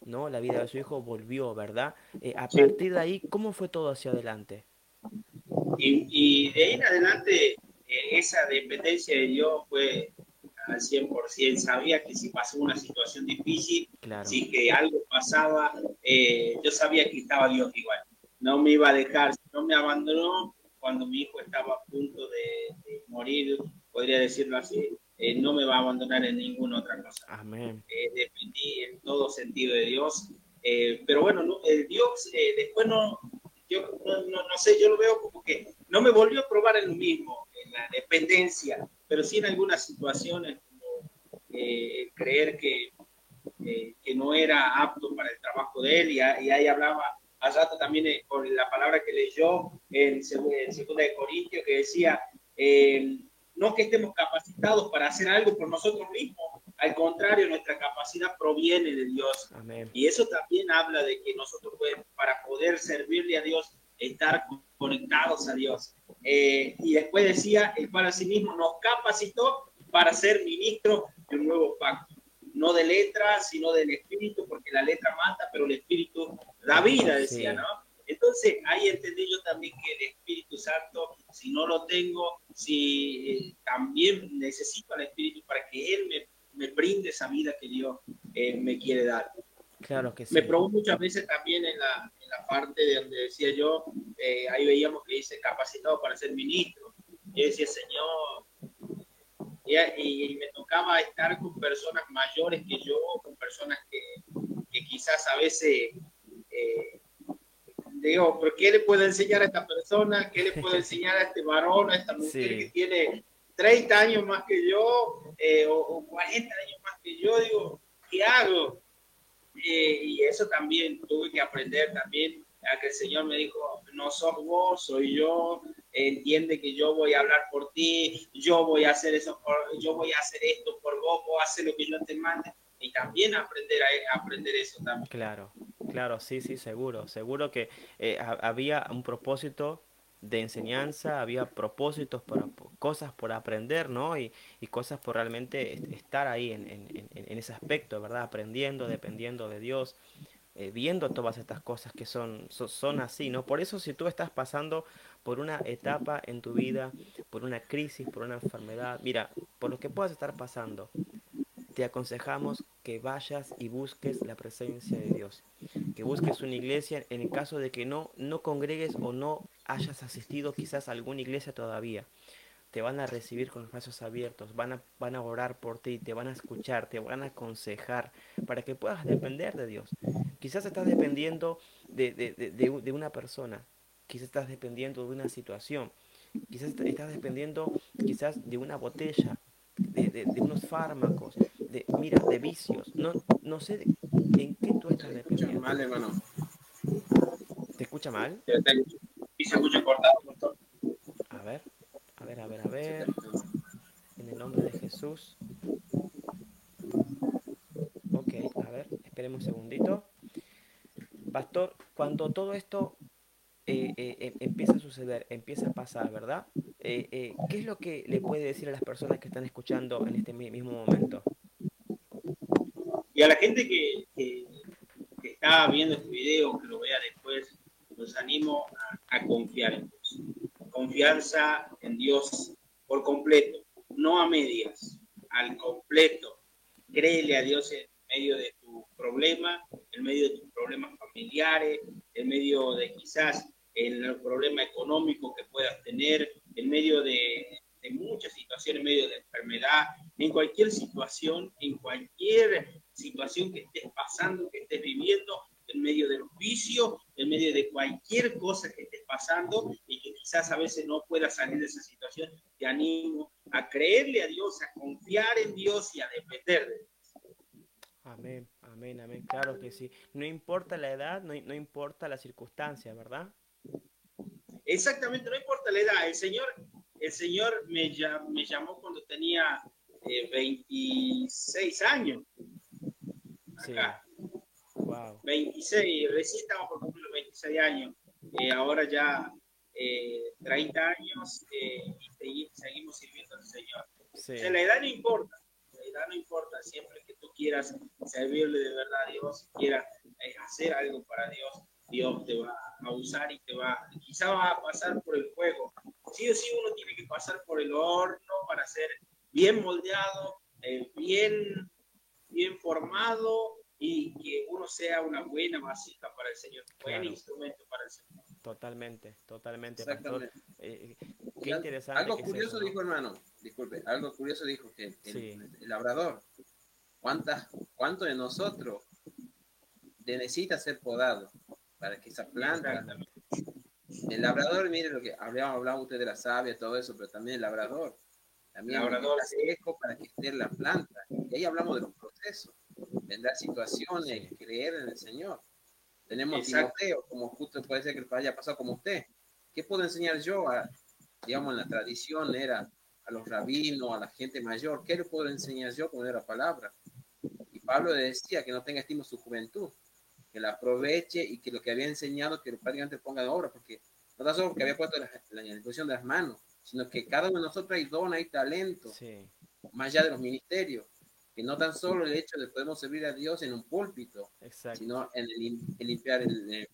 ¿no? La vida de su hijo volvió, ¿verdad? Eh, a Sí. partir de ahí, ¿cómo fue todo hacia adelante? Y, y de ahí en adelante, eh, esa dependencia de Dios fue al 100%. Sabía que si pasaba una situación difícil, Claro. si que algo pasaba, eh, yo sabía que estaba Dios igual. No me iba a dejar, no me abandonó cuando mi hijo estaba a punto de, de morir, podría decirlo así. eh, no me va a abandonar en ninguna otra cosa. Amén. Eh, dependí en todo sentido de Dios. Eh, pero bueno, no, eh, Dios eh, después no, yo no, no, no sé, yo lo veo como que no me volvió a probar en lo mismo, en la dependencia, pero sí en algunas situaciones como eh, creer que, que no era apto para el trabajo de él y, y ahí hablaba al rato también eh, con la palabra que leyó en, en segunda de Corintios que decía eh, no que estemos capacitados para hacer algo por nosotros mismos, al contrario, nuestra capacidad proviene de Dios. Amén. Y eso también habla de que nosotros, para poder servirle a Dios, estar conectados a Dios. Eh, y después decía, el cual asimismo nos capacitó para ser ministros del nuevo pacto. No de letra, sino del espíritu, porque la letra mata, pero el espíritu da vida, decía, Sí. ¿no? Entonces, ahí entendí yo también que el Espíritu Santo, si no lo tengo, si eh, también necesito al Espíritu para que Él me, me brinde esa vida que Dios eh, me quiere dar. Claro que sí. Me probó muchas veces también en la, en la parte de donde decía yo, eh, ahí veíamos que dice capacitado para ser ministro. Yo decía, Señor, y, y- y me tocaba estar con personas mayores que yo, con personas que, que quizás a veces eh, digo, ¿pero qué le puedo enseñar a esta persona? ¿Qué le puedo <laughs> enseñar a este varón, a esta mujer Sí. que tiene 30 años más que yo eh, o, o 40 años más que yo? Digo, ¿qué hago? Eh, y eso también tuve que aprender también a que el Señor me dijo, no sos vos, soy yo, entiende que yo voy a hablar por ti, yo voy a hacer eso, por, yo voy a hacer esto por vos, vos haces lo que yo te mande, y también aprender a, aprender eso también. Claro, claro, sí, sí, seguro. Seguro que eh, ha- había un propósito de enseñanza, había propósitos por- cosas por aprender, ¿no? Y, y cosas por realmente est- estar ahí en, en- en- en ese aspecto, ¿verdad? Aprendiendo, dependiendo de Dios, eh, viendo todas estas cosas que son, son, son así, ¿no? Por eso si tú estás pasando por una etapa en tu vida, por una crisis, por una enfermedad, mira, por lo que puedas estar pasando, te aconsejamos que vayas y busques la presencia de Dios, que busques una iglesia en el caso de que no, no congregues o no hayas asistido quizás a alguna iglesia todavía. Te van a recibir con los brazos abiertos, van a, van a orar por ti, te van a escuchar, te van a aconsejar para que puedas depender de Dios. Quizás estás dependiendo de, de, de, de una persona, quizás estás dependiendo de una situación, quizás estás dependiendo quizás de una botella, de, unos fármacos, de, mira, de vicios. No, no sé en qué tú estás dependiendo. mal, hermano. ¿Te escucha mal? Y se escucha cortado. A ver, a ver, a ver, a ver. En el nombre de Jesús. Ok, a ver, esperemos un segundito. Pastor, cuando todo esto eh, eh, em, empieza a suceder, empieza a pasar, ¿verdad? Eh, ¿Qué es lo que le puede decir a las personas que están escuchando en este mismo momento? Y a la gente que, está viendo este video, que lo vea después, los animo a, a confiar en Dios. Confianza en Dios por completo, no a medias, al completo. Créele a Dios en medio de tu problema, en medio de tus problemas familiares, en medio de quizás el problema económico que puedas tener, en medio de, muchas situaciones, en medio de enfermedad, en cualquier situación, en cualquier situación que estés pasando, que estés viviendo, en medio de los vicios, en medio de cualquier cosa que estés pasando y que quizás a veces no puedas salir de esa situación, te animo a creerle a Dios, a confiar en Dios y a depender de Dios. Amén, amén, amén. Claro que sí. No importa la edad, no, no importa la circunstancia, ¿verdad? Exactamente, no importa la edad. El Señor, el Señor me, me llamó cuando tenía 26 eh, años. Acá. 26, recién estamos por cumplir los 26 años. Eh, ahora ya 30 eh, años y seguimos sirviendo al Señor. la edad no importa. La edad no importa. Siempre que tú quieras servirle de verdad a Dios, quieras hacer algo para Dios, Dios te va a usar y te va, quizá va a pasar por el fuego. Sí o sí uno tiene que pasar por el horno para ser bien moldeado, eh, bien, bien formado y que uno sea una buena vasija para el Señor, un buen instrumento para el Señor. Totalmente, totalmente. Exactamente. Eh, qué interesante. Algo curioso dijo, hermano, disculpe, algo curioso dijo que el, labrador, ¿cuántas, ¿cuánto de nosotros necesita ser podado? para que esa planta, el labrador, mire lo que hablábamos, hablaba usted de la savia, todo eso, pero también el labrador, también el labrador seco para que esté la planta. Y ahí hablamos de los procesos, vendrá situaciones, creer en el Señor. Tenemos Timoteo, como justo puede ser que haya pasado como usted. ¿Qué puedo enseñar yo a, digamos, en la tradición era a los rabinos, a la gente mayor? ¿Qué le puedo enseñar yo con la palabra? Y Pablo decía que no tenga estima su juventud que la aproveche y que lo que había enseñado, que prácticamente ponga de obra, porque no tan solo que había puesto la, la, disposición de las manos, sino que cada uno de nosotros hay don, hay talento, más allá de los ministerios, que no tan solo el hecho de podemos servir a Dios en un púlpito, sino en, limpiar el,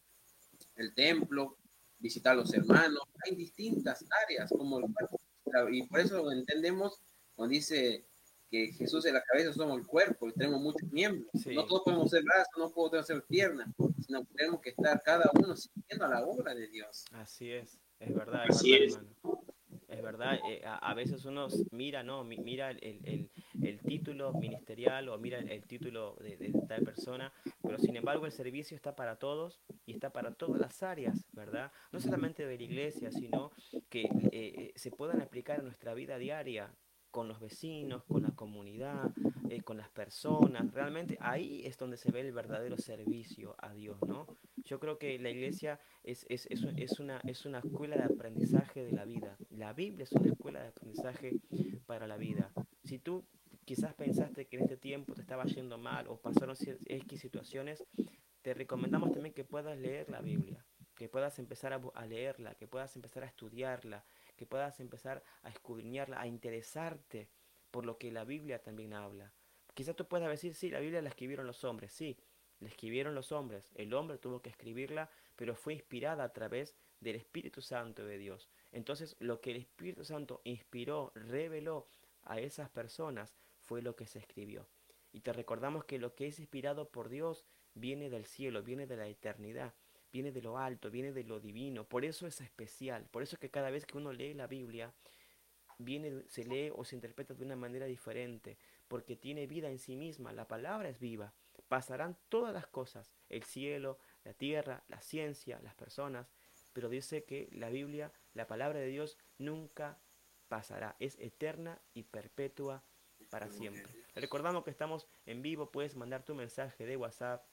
el, templo, visitar a los hermanos, hay distintas áreas como el y por eso entendemos cuando dice que Jesús es la cabeza, somos el cuerpo y tenemos muchos miembros. No todos podemos ser brazos, no podemos ser piernas, sino que tenemos que estar cada uno siguiendo a la obra de Dios. Así es, es verdad. Es Así verdad, es. Es verdad, eh, a, veces uno mira, ¿no? Mira el, el, título ministerial o mira el, título de, de, tal persona, pero sin embargo el servicio está para todos y está para todas las áreas, ¿verdad? No solamente de la iglesia, sino que eh, eh, se puedan aplicar en nuestra vida diaria, con los vecinos, con la comunidad, eh, con las personas. Realmente ahí es donde se ve el verdadero servicio a Dios, ¿no? Yo creo que la iglesia es, es, es, es, una, es una escuela de aprendizaje de la vida. La Biblia es una escuela de aprendizaje para la vida. Si tú quizás pensaste que en este tiempo te estaba yendo mal o pasaron X situaciones, te recomendamos también que puedas leer la Biblia, que puedas empezar a, a leerla, que puedas empezar a estudiarla, que puedas empezar a escudriñarla, a interesarte por lo que la Biblia también habla. Quizás tú puedas decir, sí, la Biblia la escribieron los hombres, sí, la escribieron los hombres, el hombre tuvo que escribirla, pero fue inspirada a través del Espíritu Santo de Dios. Entonces, lo que el Espíritu Santo inspiró, reveló a esas personas, fue lo que se escribió. Y te recordamos que lo que es inspirado por Dios viene del cielo, viene de la eternidad, viene de lo alto, viene de lo divino. Por eso es especial. Por eso es que cada vez que uno lee la Biblia, viene, se lee o se interpreta de una manera diferente, porque tiene vida en sí misma. La palabra es viva. Pasarán todas las cosas, el cielo, la tierra, la ciencia, las personas, pero dice que la Biblia, la palabra de Dios, nunca pasará, es eterna y perpetua para siempre. Recordamos que estamos en vivo, puedes mandar tu mensaje de WhatsApp,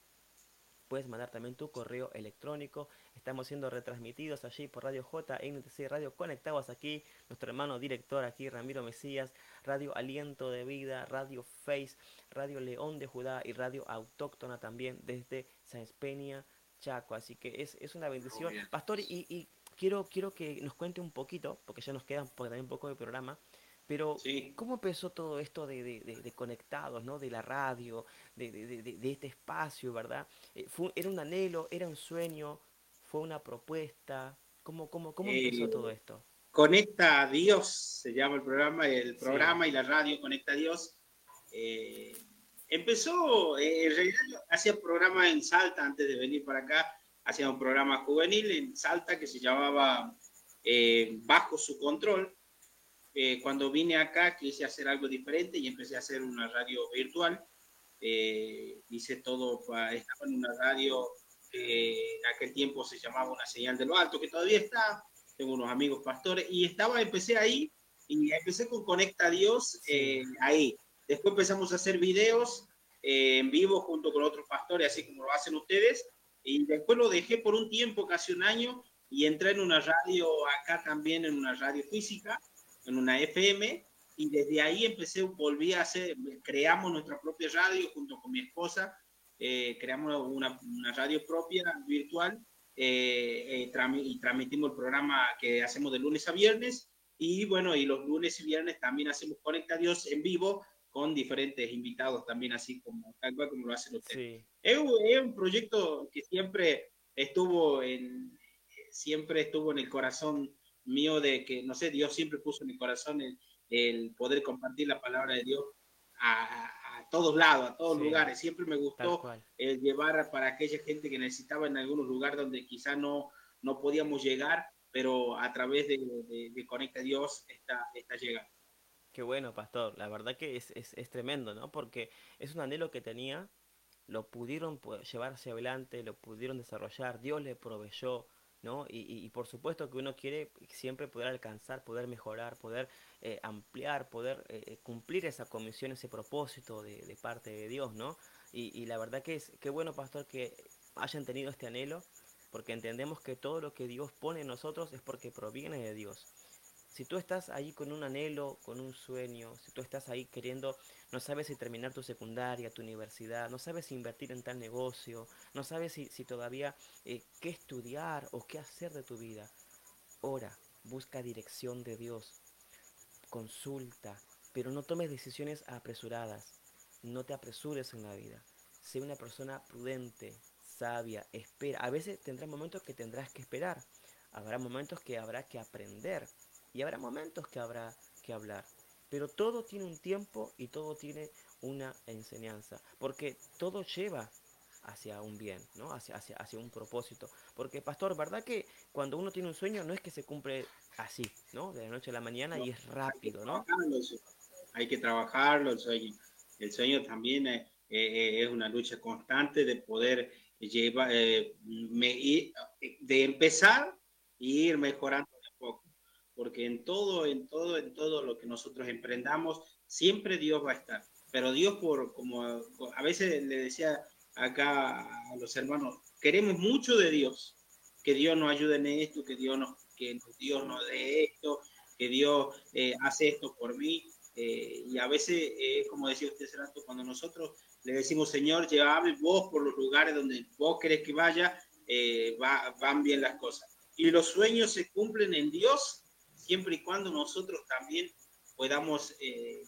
puedes mandar también tu correo electrónico. Estamos siendo retransmitidos allí por Radio J, NTC Radio, conectados aquí, nuestro hermano director aquí, Ramiro Mesías, Radio Aliento de Vida, Radio Face, Radio León de Judá y Radio Autóctona también desde San Peña, Chaco. Así que es, es una bendición. Pastor, y, y, quiero, quiero que nos cuente un poquito, porque ya nos queda también un poco de programa, pero ¿cómo empezó todo esto de, de, de, conectados, ¿no? de la radio, de, este espacio, ¿verdad? Eh, fue, ¿Era un anhelo, era un sueño, fue una propuesta? ¿Cómo, cómo, cómo empezó todo esto? Conecta a Dios, se llama el programa, el programa y la radio Conecta a Dios. Eh, empezó, eh, en realidad hacía programa en Salta antes de venir para acá, hacía un programa juvenil en Salta que se llamaba Bajo su control eh, cuando vine acá quise hacer algo diferente y empecé a hacer una radio virtual. Eh, hice todo, estaba en una radio que en aquel tiempo se llamaba Una Señal de lo Alto, que todavía está, tengo unos amigos pastores, y estaba, empecé ahí, y empecé con Conecta Dios eh, ahí. Después empezamos a hacer videos en vivo junto con otros pastores, así como lo hacen ustedes, y después lo dejé por un tiempo, casi un año, y entré en una radio acá también, en una radio física, en una FM y desde ahí empecé, volví a hacer, creamos nuestra propia radio junto con mi esposa, eh, creamos una, una, radio propia virtual eh, eh, y transmitimos el programa que hacemos de lunes a viernes y bueno, y los lunes y viernes también hacemos Conecta Dios en vivo con diferentes invitados también así como tal cual como lo hacen ustedes. Es, es, un proyecto que siempre estuvo en siempre estuvo en el corazón mío de que, no sé, Dios siempre puso en mi corazón el, poder compartir la palabra de Dios a, todos lados, a todos lugares. Siempre me gustó el llevar para aquella gente que necesitaba en algunos lugares donde quizá no, no podíamos llegar, pero a través de, de, Conecta Dios está, está llegando. Qué bueno, pastor. La verdad que es, es, es, tremendo, ¿no? Porque es un anhelo que tenía, lo pudieron llevar hacia adelante, lo pudieron desarrollar, Dios le proveyó, ¿no? Y, por supuesto que uno quiere siempre poder alcanzar, poder mejorar, poder eh, ampliar, poder eh, eh, cumplir esa comisión, ese propósito de, parte de Dios, ¿no? Y, la verdad que es, qué bueno, pastor, que hayan tenido este anhelo, porque entendemos que todo lo que Dios pone en nosotros es porque proviene de Dios. Si tú estás ahí con un anhelo, con un sueño, si tú estás ahí queriendo, no sabes si terminar tu secundaria, tu universidad, no sabes si invertir en tal negocio, no sabes si, si todavía eh, qué estudiar o qué hacer de tu vida, ora, busca dirección de Dios, consulta, pero no tomes decisiones apresuradas, no te apresures en la vida, sé una persona prudente, sabia, espera. A veces tendrás momentos que tendrás que esperar, habrá momentos que habrá que aprender y habrá momentos que habrá que hablar. Pero todo tiene un tiempo y todo tiene una enseñanza, porque todo lleva hacia un bien, ¿no? Hacia, hacia, hacia un propósito. Porque, pastor, ¿verdad que cuando uno tiene un sueño no es que se cumple así, ¿no? De la noche a la mañana y es rápido, ¿no? Hay que trabajarlo, el sueño. El sueño también es, es una lucha constante de poder llevar, eh, de empezar e ir mejorando porque en todo, en todo, en todo lo que nosotros emprendamos, siempre Dios va a estar. Pero Dios, por como a veces le decía acá a los hermanos, queremos mucho de Dios, que Dios nos ayude en esto, que Dios nos, que Dios nos dé esto, que Dios eh, hace esto por mí. Eh, y a veces, eh, como decía usted hace rato, cuando nosotros le decimos, Señor, llévame vos por los lugares donde vos querés que vaya, va, van bien las cosas. Y los sueños se cumplen en Dios siempre y cuando nosotros también podamos, eh,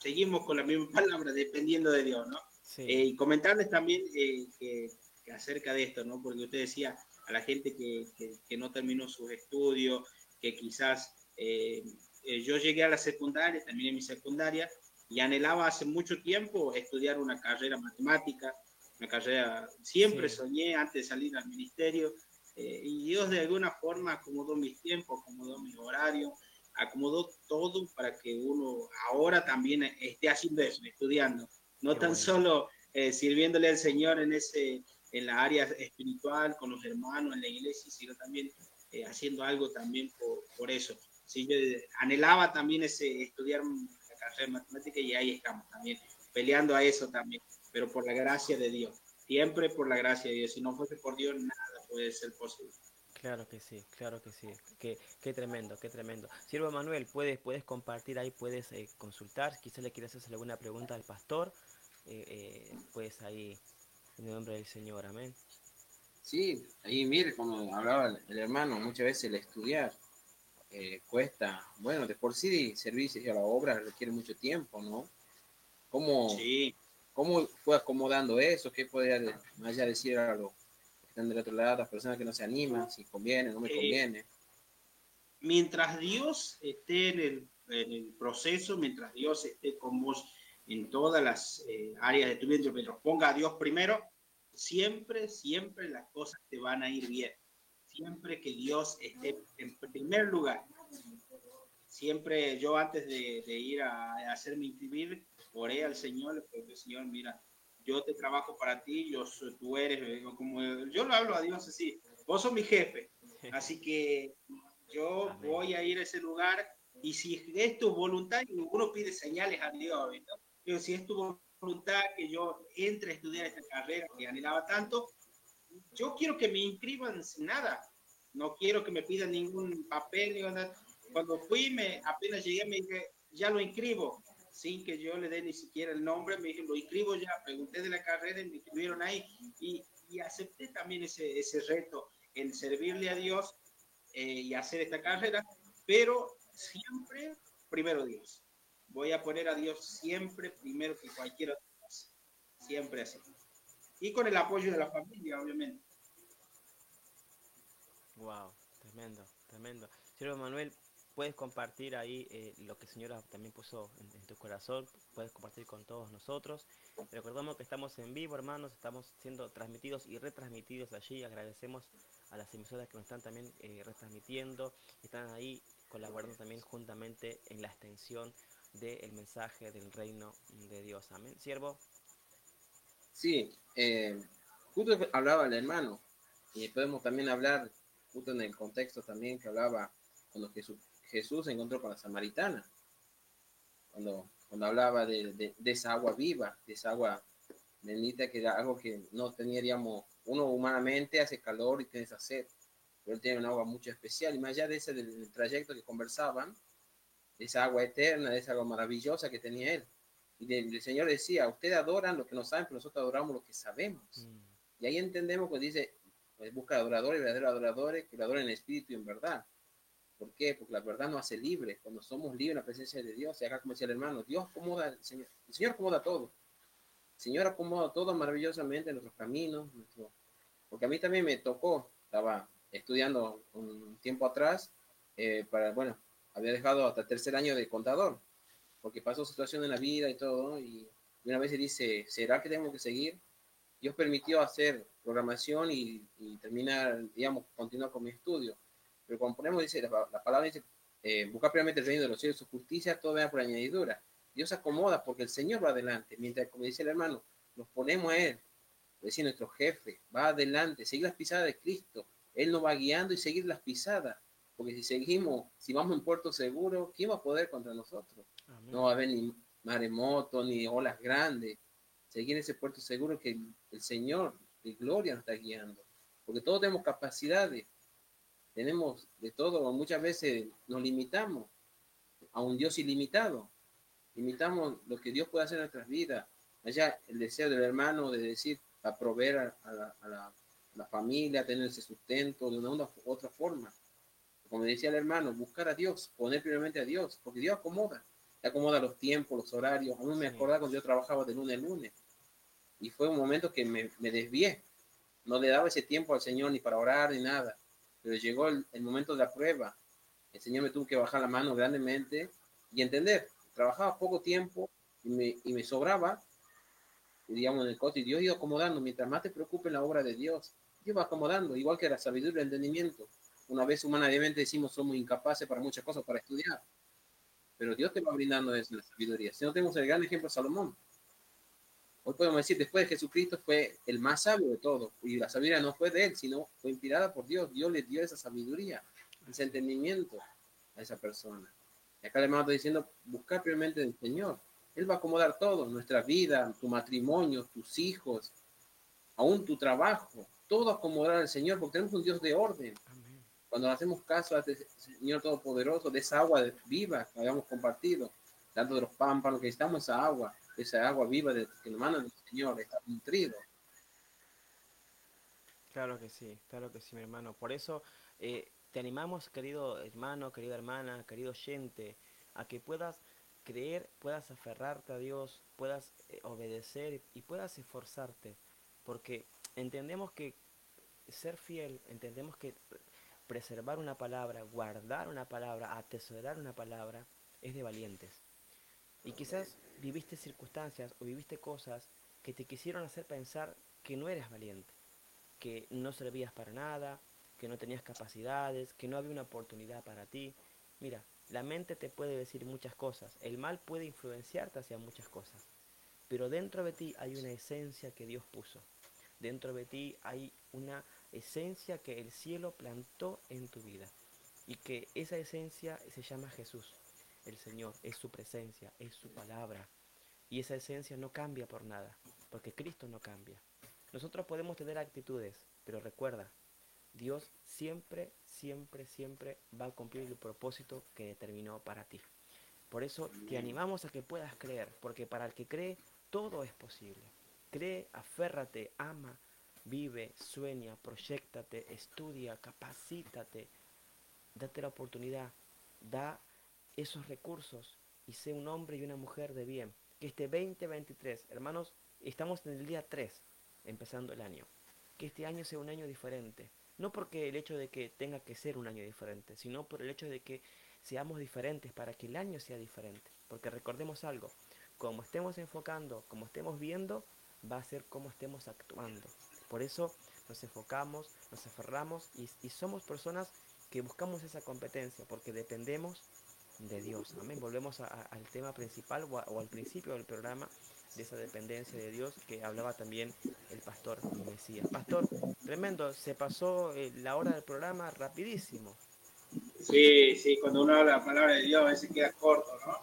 seguimos con la misma <laughs> palabra, dependiendo de Dios, ¿no? Eh, y comentarles también eh, que, acerca de esto, ¿no? Porque usted decía a la gente que, que, no terminó sus estudios, que quizás yo llegué a la secundaria, terminé mi secundaria, y anhelaba hace mucho tiempo estudiar una carrera matemática, una carrera, siempre soñé antes de salir al ministerio, eh, y Dios de alguna forma acomodó mis tiempos, acomodó mi horario, acomodó todo para que uno ahora también esté haciendo eso, estudiando, no tan solo eh, sirviéndole al Señor en ese en la área espiritual con los hermanos en la iglesia, sino también eh, haciendo algo también por, por eso. Sí, yo anhelaba también ese estudiar la carrera de matemática y ahí estamos también peleando a eso también, pero por la gracia de Dios, siempre por la gracia de Dios. Si no fuese por Dios, nada puede ser posible. Claro que sí, claro que sí. Qué, qué tremendo, qué tremendo. Siervo Manuel, puedes, puedes compartir ahí, puedes eh, consultar. Quizás le quieras hacer alguna pregunta al pastor. Eh, eh, pues ahí, en el nombre del Señor, amén. Sí, ahí mire, como hablaba el hermano, muchas veces el estudiar cuesta, bueno, de por sí servicio a la obra requiere mucho tiempo, ¿no? ¿Cómo, sí. ¿Cómo fue acomodando eso? ¿Qué podría más allá decir a lo están del otro lado, las personas que no se animan, si conviene, no me conviene. Mientras Dios esté en el, en el, proceso, mientras Dios esté con vos en todas las eh, áreas de tu vida, pero ponga a Dios primero, siempre, siempre las cosas te van a ir bien. Siempre que Dios esté en primer lugar. Siempre yo antes de, de ir a, a hacerme inscribir, oré al Señor, porque Señor, mira, yo te trabajo para ti, yo tú eres, como yo lo hablo a Dios así, vos sos mi jefe, <laughs> así que yo voy a ir a ese lugar y si es tu voluntad, uno pide señales a Dios, ¿no? pero si es tu voluntad que yo entre a estudiar esta carrera que anhelaba tanto, yo quiero que me inscriban sin nada, no quiero que me pidan ningún papel, ni nada. cuando fui, me, apenas llegué, me dije, ya lo inscribo, sin que yo le dé ni siquiera el nombre, me dije, lo inscribo ya, pregunté de la carrera y me inscribieron ahí y, y acepté también ese, ese reto en servirle a Dios eh, y hacer esta carrera, pero siempre primero Dios. Voy a poner a Dios siempre primero que cualquier otra cosa, siempre así. Y con el apoyo de la familia, obviamente. Wow, tremendo, tremendo. Señor Manuel, puedes compartir ahí eh, lo que Señora también puso en, tu corazón, puedes compartir con todos nosotros. Recordamos que estamos en vivo, hermanos, estamos siendo transmitidos y retransmitidos allí. Agradecemos a las emisoras que nos están también eh, retransmitiendo, están ahí colaborando también juntamente en la extensión del mensaje del reino de Dios. Amén. Siervo. Sí, eh, justo hablaba el hermano, y podemos también hablar, justo en el contexto también que hablaba cuando Jesús, Jesús se encontró con la samaritana, cuando, cuando hablaba de, esa agua viva, de esa agua bendita, que era algo que no teníamos, uno humanamente hace calor y tiene esa sed, pero él tiene una agua mucho especial, y más allá de ese del, trayecto que conversaban, de esa agua eterna, de esa agua maravillosa que tenía él. Y el, Señor decía, ustedes adoran lo que no saben, pero nosotros adoramos lo que sabemos. Mm. Y ahí entendemos que dice, pues, busca adoradores, verdaderos adoradores, que lo adoren en espíritu y en verdad. ¿Por qué? Porque la verdad nos hace libres. Cuando somos libres en la presencia de Dios, y acá como decía el hermano, Dios acomoda, Señor, el Señor acomoda todo. El Señor acomoda todo maravillosamente en nuestros caminos. Porque a mí también me tocó, estaba estudiando un tiempo atrás, eh, para, bueno, había dejado hasta tercer año de contador, porque pasó situación en la vida y todo, y una vez se dice, ¿será que tengo que seguir? Dios permitió hacer programación y, y terminar, digamos, continuar con mi estudio pero cuando ponemos, dice, la, palabra dice, eh, buscar primeramente el reino de los cielos, su justicia, todo vea por añadidura. Dios acomoda porque el Señor va adelante, mientras, como dice el hermano, nos ponemos a Él, es decir, nuestro jefe, va adelante, seguir las pisadas de Cristo. Él nos va guiando y seguir las pisadas, porque si seguimos, si vamos en puerto seguro, ¿quién va a poder contra nosotros? No va a haber ni maremoto, ni olas grandes. Seguir ese puerto seguro que el Señor de gloria nos está guiando, porque todos tenemos capacidades tenemos de todo, muchas veces nos limitamos a un Dios ilimitado, limitamos lo que Dios puede hacer en nuestras vidas, allá el deseo del hermano de decir, a proveer a, la, familia, tener ese sustento de una u otra forma. Como decía el hermano, buscar a Dios, poner primeramente a Dios, porque Dios acomoda, acomoda los tiempos, los horarios. A mí me acordaba cuando yo trabajaba de lunes a lunes, y fue un momento que me, me desvié, no le daba ese tiempo al Señor ni para orar ni nada pero llegó el, momento de la prueba. El Señor me tuvo que bajar la mano grandemente y entender. Trabajaba poco tiempo y me, y sobraba, digamos, en el coche, y Dios iba acomodando, mientras más te preocupe en la obra de Dios, Dios va acomodando, igual que la sabiduría y el entendimiento. Una vez humanamente decimos somos incapaces para muchas cosas, para estudiar, pero Dios te va brindando eso, la sabiduría. Si no tenemos el gran ejemplo de Salomón, hoy podemos decir, después de Jesucristo fue el más sabio de todo, y la sabiduría no fue de él, sino fue inspirada por Dios. Dios le dio esa sabiduría, ese entendimiento a esa persona. Y acá le hermano está diciendo, buscar primeramente del Señor. Él va a acomodar todo, nuestra vida, tu matrimonio, tus hijos, aún tu trabajo, todo acomodar al Señor, porque tenemos un Dios de orden. Cuando hacemos caso a este Señor Todopoderoso, de esa agua viva que habíamos compartido, tanto de los pámpanos que necesitamos esa agua, esa agua viva de, que manda el Señor, está nutrido. Claro que sí, claro que sí, mi hermano. Por eso eh, te animamos, querido hermano, querida hermana, querido oyente, a que puedas creer, puedas aferrarte a Dios, puedas eh, obedecer y puedas esforzarte, porque entendemos que ser fiel, entendemos que preservar una palabra, guardar una palabra, atesorar una palabra, es de valientes. Y quizás viviste circunstancias o viviste cosas que te quisieron hacer pensar que no eras valiente, que no servías para nada, que no tenías capacidades, que no había una oportunidad para ti. Mira, la mente te puede decir muchas cosas, el mal puede influenciarte hacia muchas cosas, pero dentro de ti hay una esencia que Dios puso. Dentro de ti hay una esencia que el cielo plantó en tu vida y que esa esencia se llama Jesús, el Señor, es su presencia, es su palabra. Y esa esencia no cambia por nada, porque Cristo no cambia. Nosotros podemos tener actitudes, pero recuerda, Dios siempre, siempre, siempre va a cumplir el propósito que determinó para ti. Por eso te animamos a que puedas creer, porque para el que cree, todo es posible. Cree, aférrate, ama, vive, sueña, proyectate, estudia, capacítate, date la oportunidad, da esos recursos y sé un hombre y una mujer de bien. Que este 2023, hermanos, estamos en el día 3, empezando el año. Que este año sea un año diferente no porque el hecho de que tenga que ser un año diferente, sino por el hecho de que seamos diferentes para que el año sea diferente. Porque recordemos algo, como estemos enfocando, como estemos viendo, va a ser como estemos actuando. Por eso nos enfocamos, nos aferramos y, somos personas que buscamos esa competencia, porque dependemos de Dios. Amén. Volvemos al tema principal o, al principio del programa de esa dependencia de Dios que hablaba también el pastor Mesías. Pastor, tremendo, se pasó eh, la hora del programa rapidísimo. Sí, sí, cuando uno habla la palabra de Dios a veces queda corto, ¿no?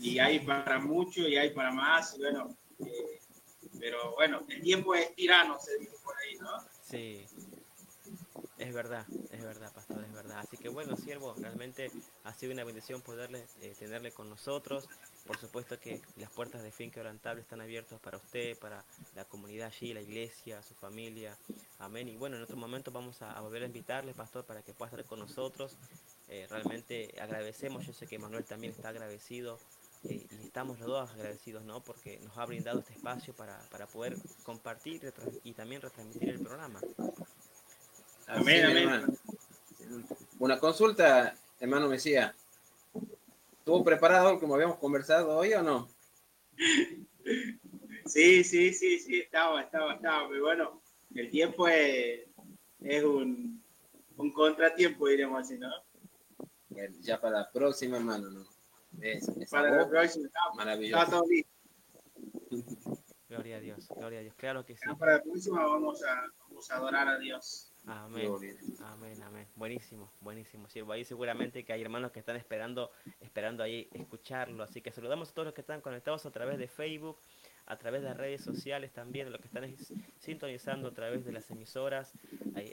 Y hay para mucho y hay para más, bueno, eh, pero bueno, el tiempo es tirano, se dice por ahí, ¿no? Sí, es verdad, es verdad, pastor, Así que bueno, siervo, realmente ha sido una bendición poderle eh, tenerle con nosotros. Por supuesto que las puertas de Fin Quebrantable están abiertas para usted, para la comunidad allí, la iglesia, su familia. Amén. Y bueno, en otro momento vamos a, volver a invitarle, pastor, para que pueda estar con nosotros. Eh, realmente agradecemos, yo sé que Manuel también está agradecido eh, y estamos los dos agradecidos, ¿no? Porque nos ha brindado este espacio para, para poder compartir y también retransmitir el programa. Amén, amén. Una consulta, hermano Mesía. ¿Estuvo preparado como habíamos conversado hoy o no? Sí, sí, sí, sí, estaba, estaba, estaba. Pero bueno, el tiempo es, es un, un contratiempo, diremos así, ¿no? Ya para la próxima, hermano, ¿no? Es, para la próxima, maravilloso. Gloria a Dios, gloria a Dios, claro que sí. para la próxima vamos a, vamos a adorar a Dios. Amén. Amén, amén. Buenísimo, buenísimo. Sí, ahí seguramente que hay hermanos que están esperando, esperando ahí escucharlo. Así que saludamos a todos los que están conectados a través de Facebook, a través de redes sociales también, los que están sintonizando a través de las emisoras.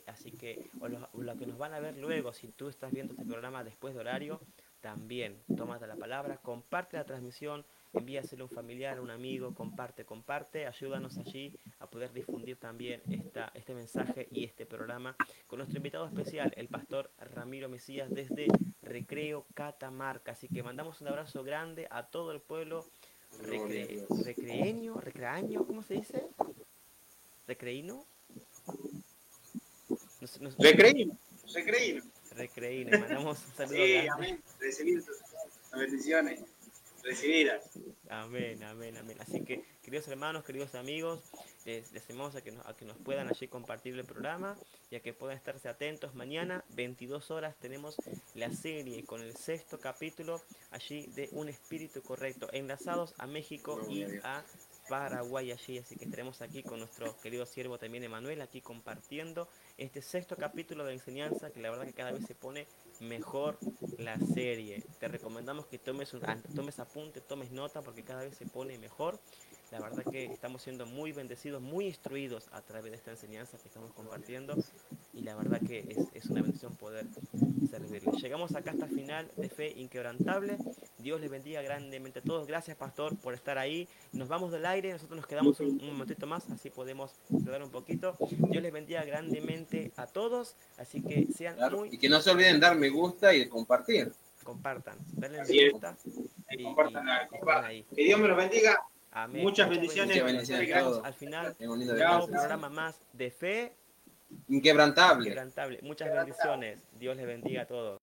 Así que, o los, que nos van a ver luego, si tú estás viendo este programa después de horario, también tómate la palabra, comparte la transmisión envíaselo a un familiar, a un amigo, comparte, comparte, ayúdanos allí a poder difundir también esta, este mensaje y este programa con nuestro invitado especial, el pastor Ramiro Mesías desde Recreo Catamarca. Así que mandamos un abrazo grande a todo el pueblo recre, recreeño, recreaño, ¿cómo se dice? Recreíno. Recreíno, recreíno. Recreíno, mandamos un saludo. Sí, amén. Recibir bendiciones. Recibidas. Amén, amén, amén. Así que, queridos hermanos, queridos amigos, les decimos a que, nos, a que nos puedan allí compartir el programa y a que puedan estarse atentos. Mañana, 22 horas, tenemos la serie con el sexto capítulo allí de Un Espíritu Correcto, enlazados a México y a Paraguay allí, así que estaremos aquí con nuestro querido siervo también Emanuel, aquí compartiendo este sexto capítulo de enseñanza, que la verdad que cada vez se pone mejor la serie. Te recomendamos que tomes, un, tomes apunte, tomes nota, porque cada vez se pone mejor. La verdad que estamos siendo muy bendecidos, muy instruidos a través de esta enseñanza que estamos compartiendo y la verdad que es, es una bendición poder servirle. Llegamos acá hasta el final de Fe Inquebrantable. Dios les bendiga grandemente a todos. Gracias, Pastor, por estar ahí. Nos vamos del aire, nosotros nos quedamos un, un momentito más, así podemos hablar un poquito. Dios les bendiga grandemente a todos, así que sean Claro, muy... Y que no se olviden dar me gusta y compartir. Compartan, denle me gusta y, Compartan, y compartan. estén ahí. Que Dios me los bendiga. Amén. Muchas bendiciones. Muchas bendiciones al final un programa más de fe Inquebrantable. quebrantable. Muchas bendiciones. Dios les bendiga a todos.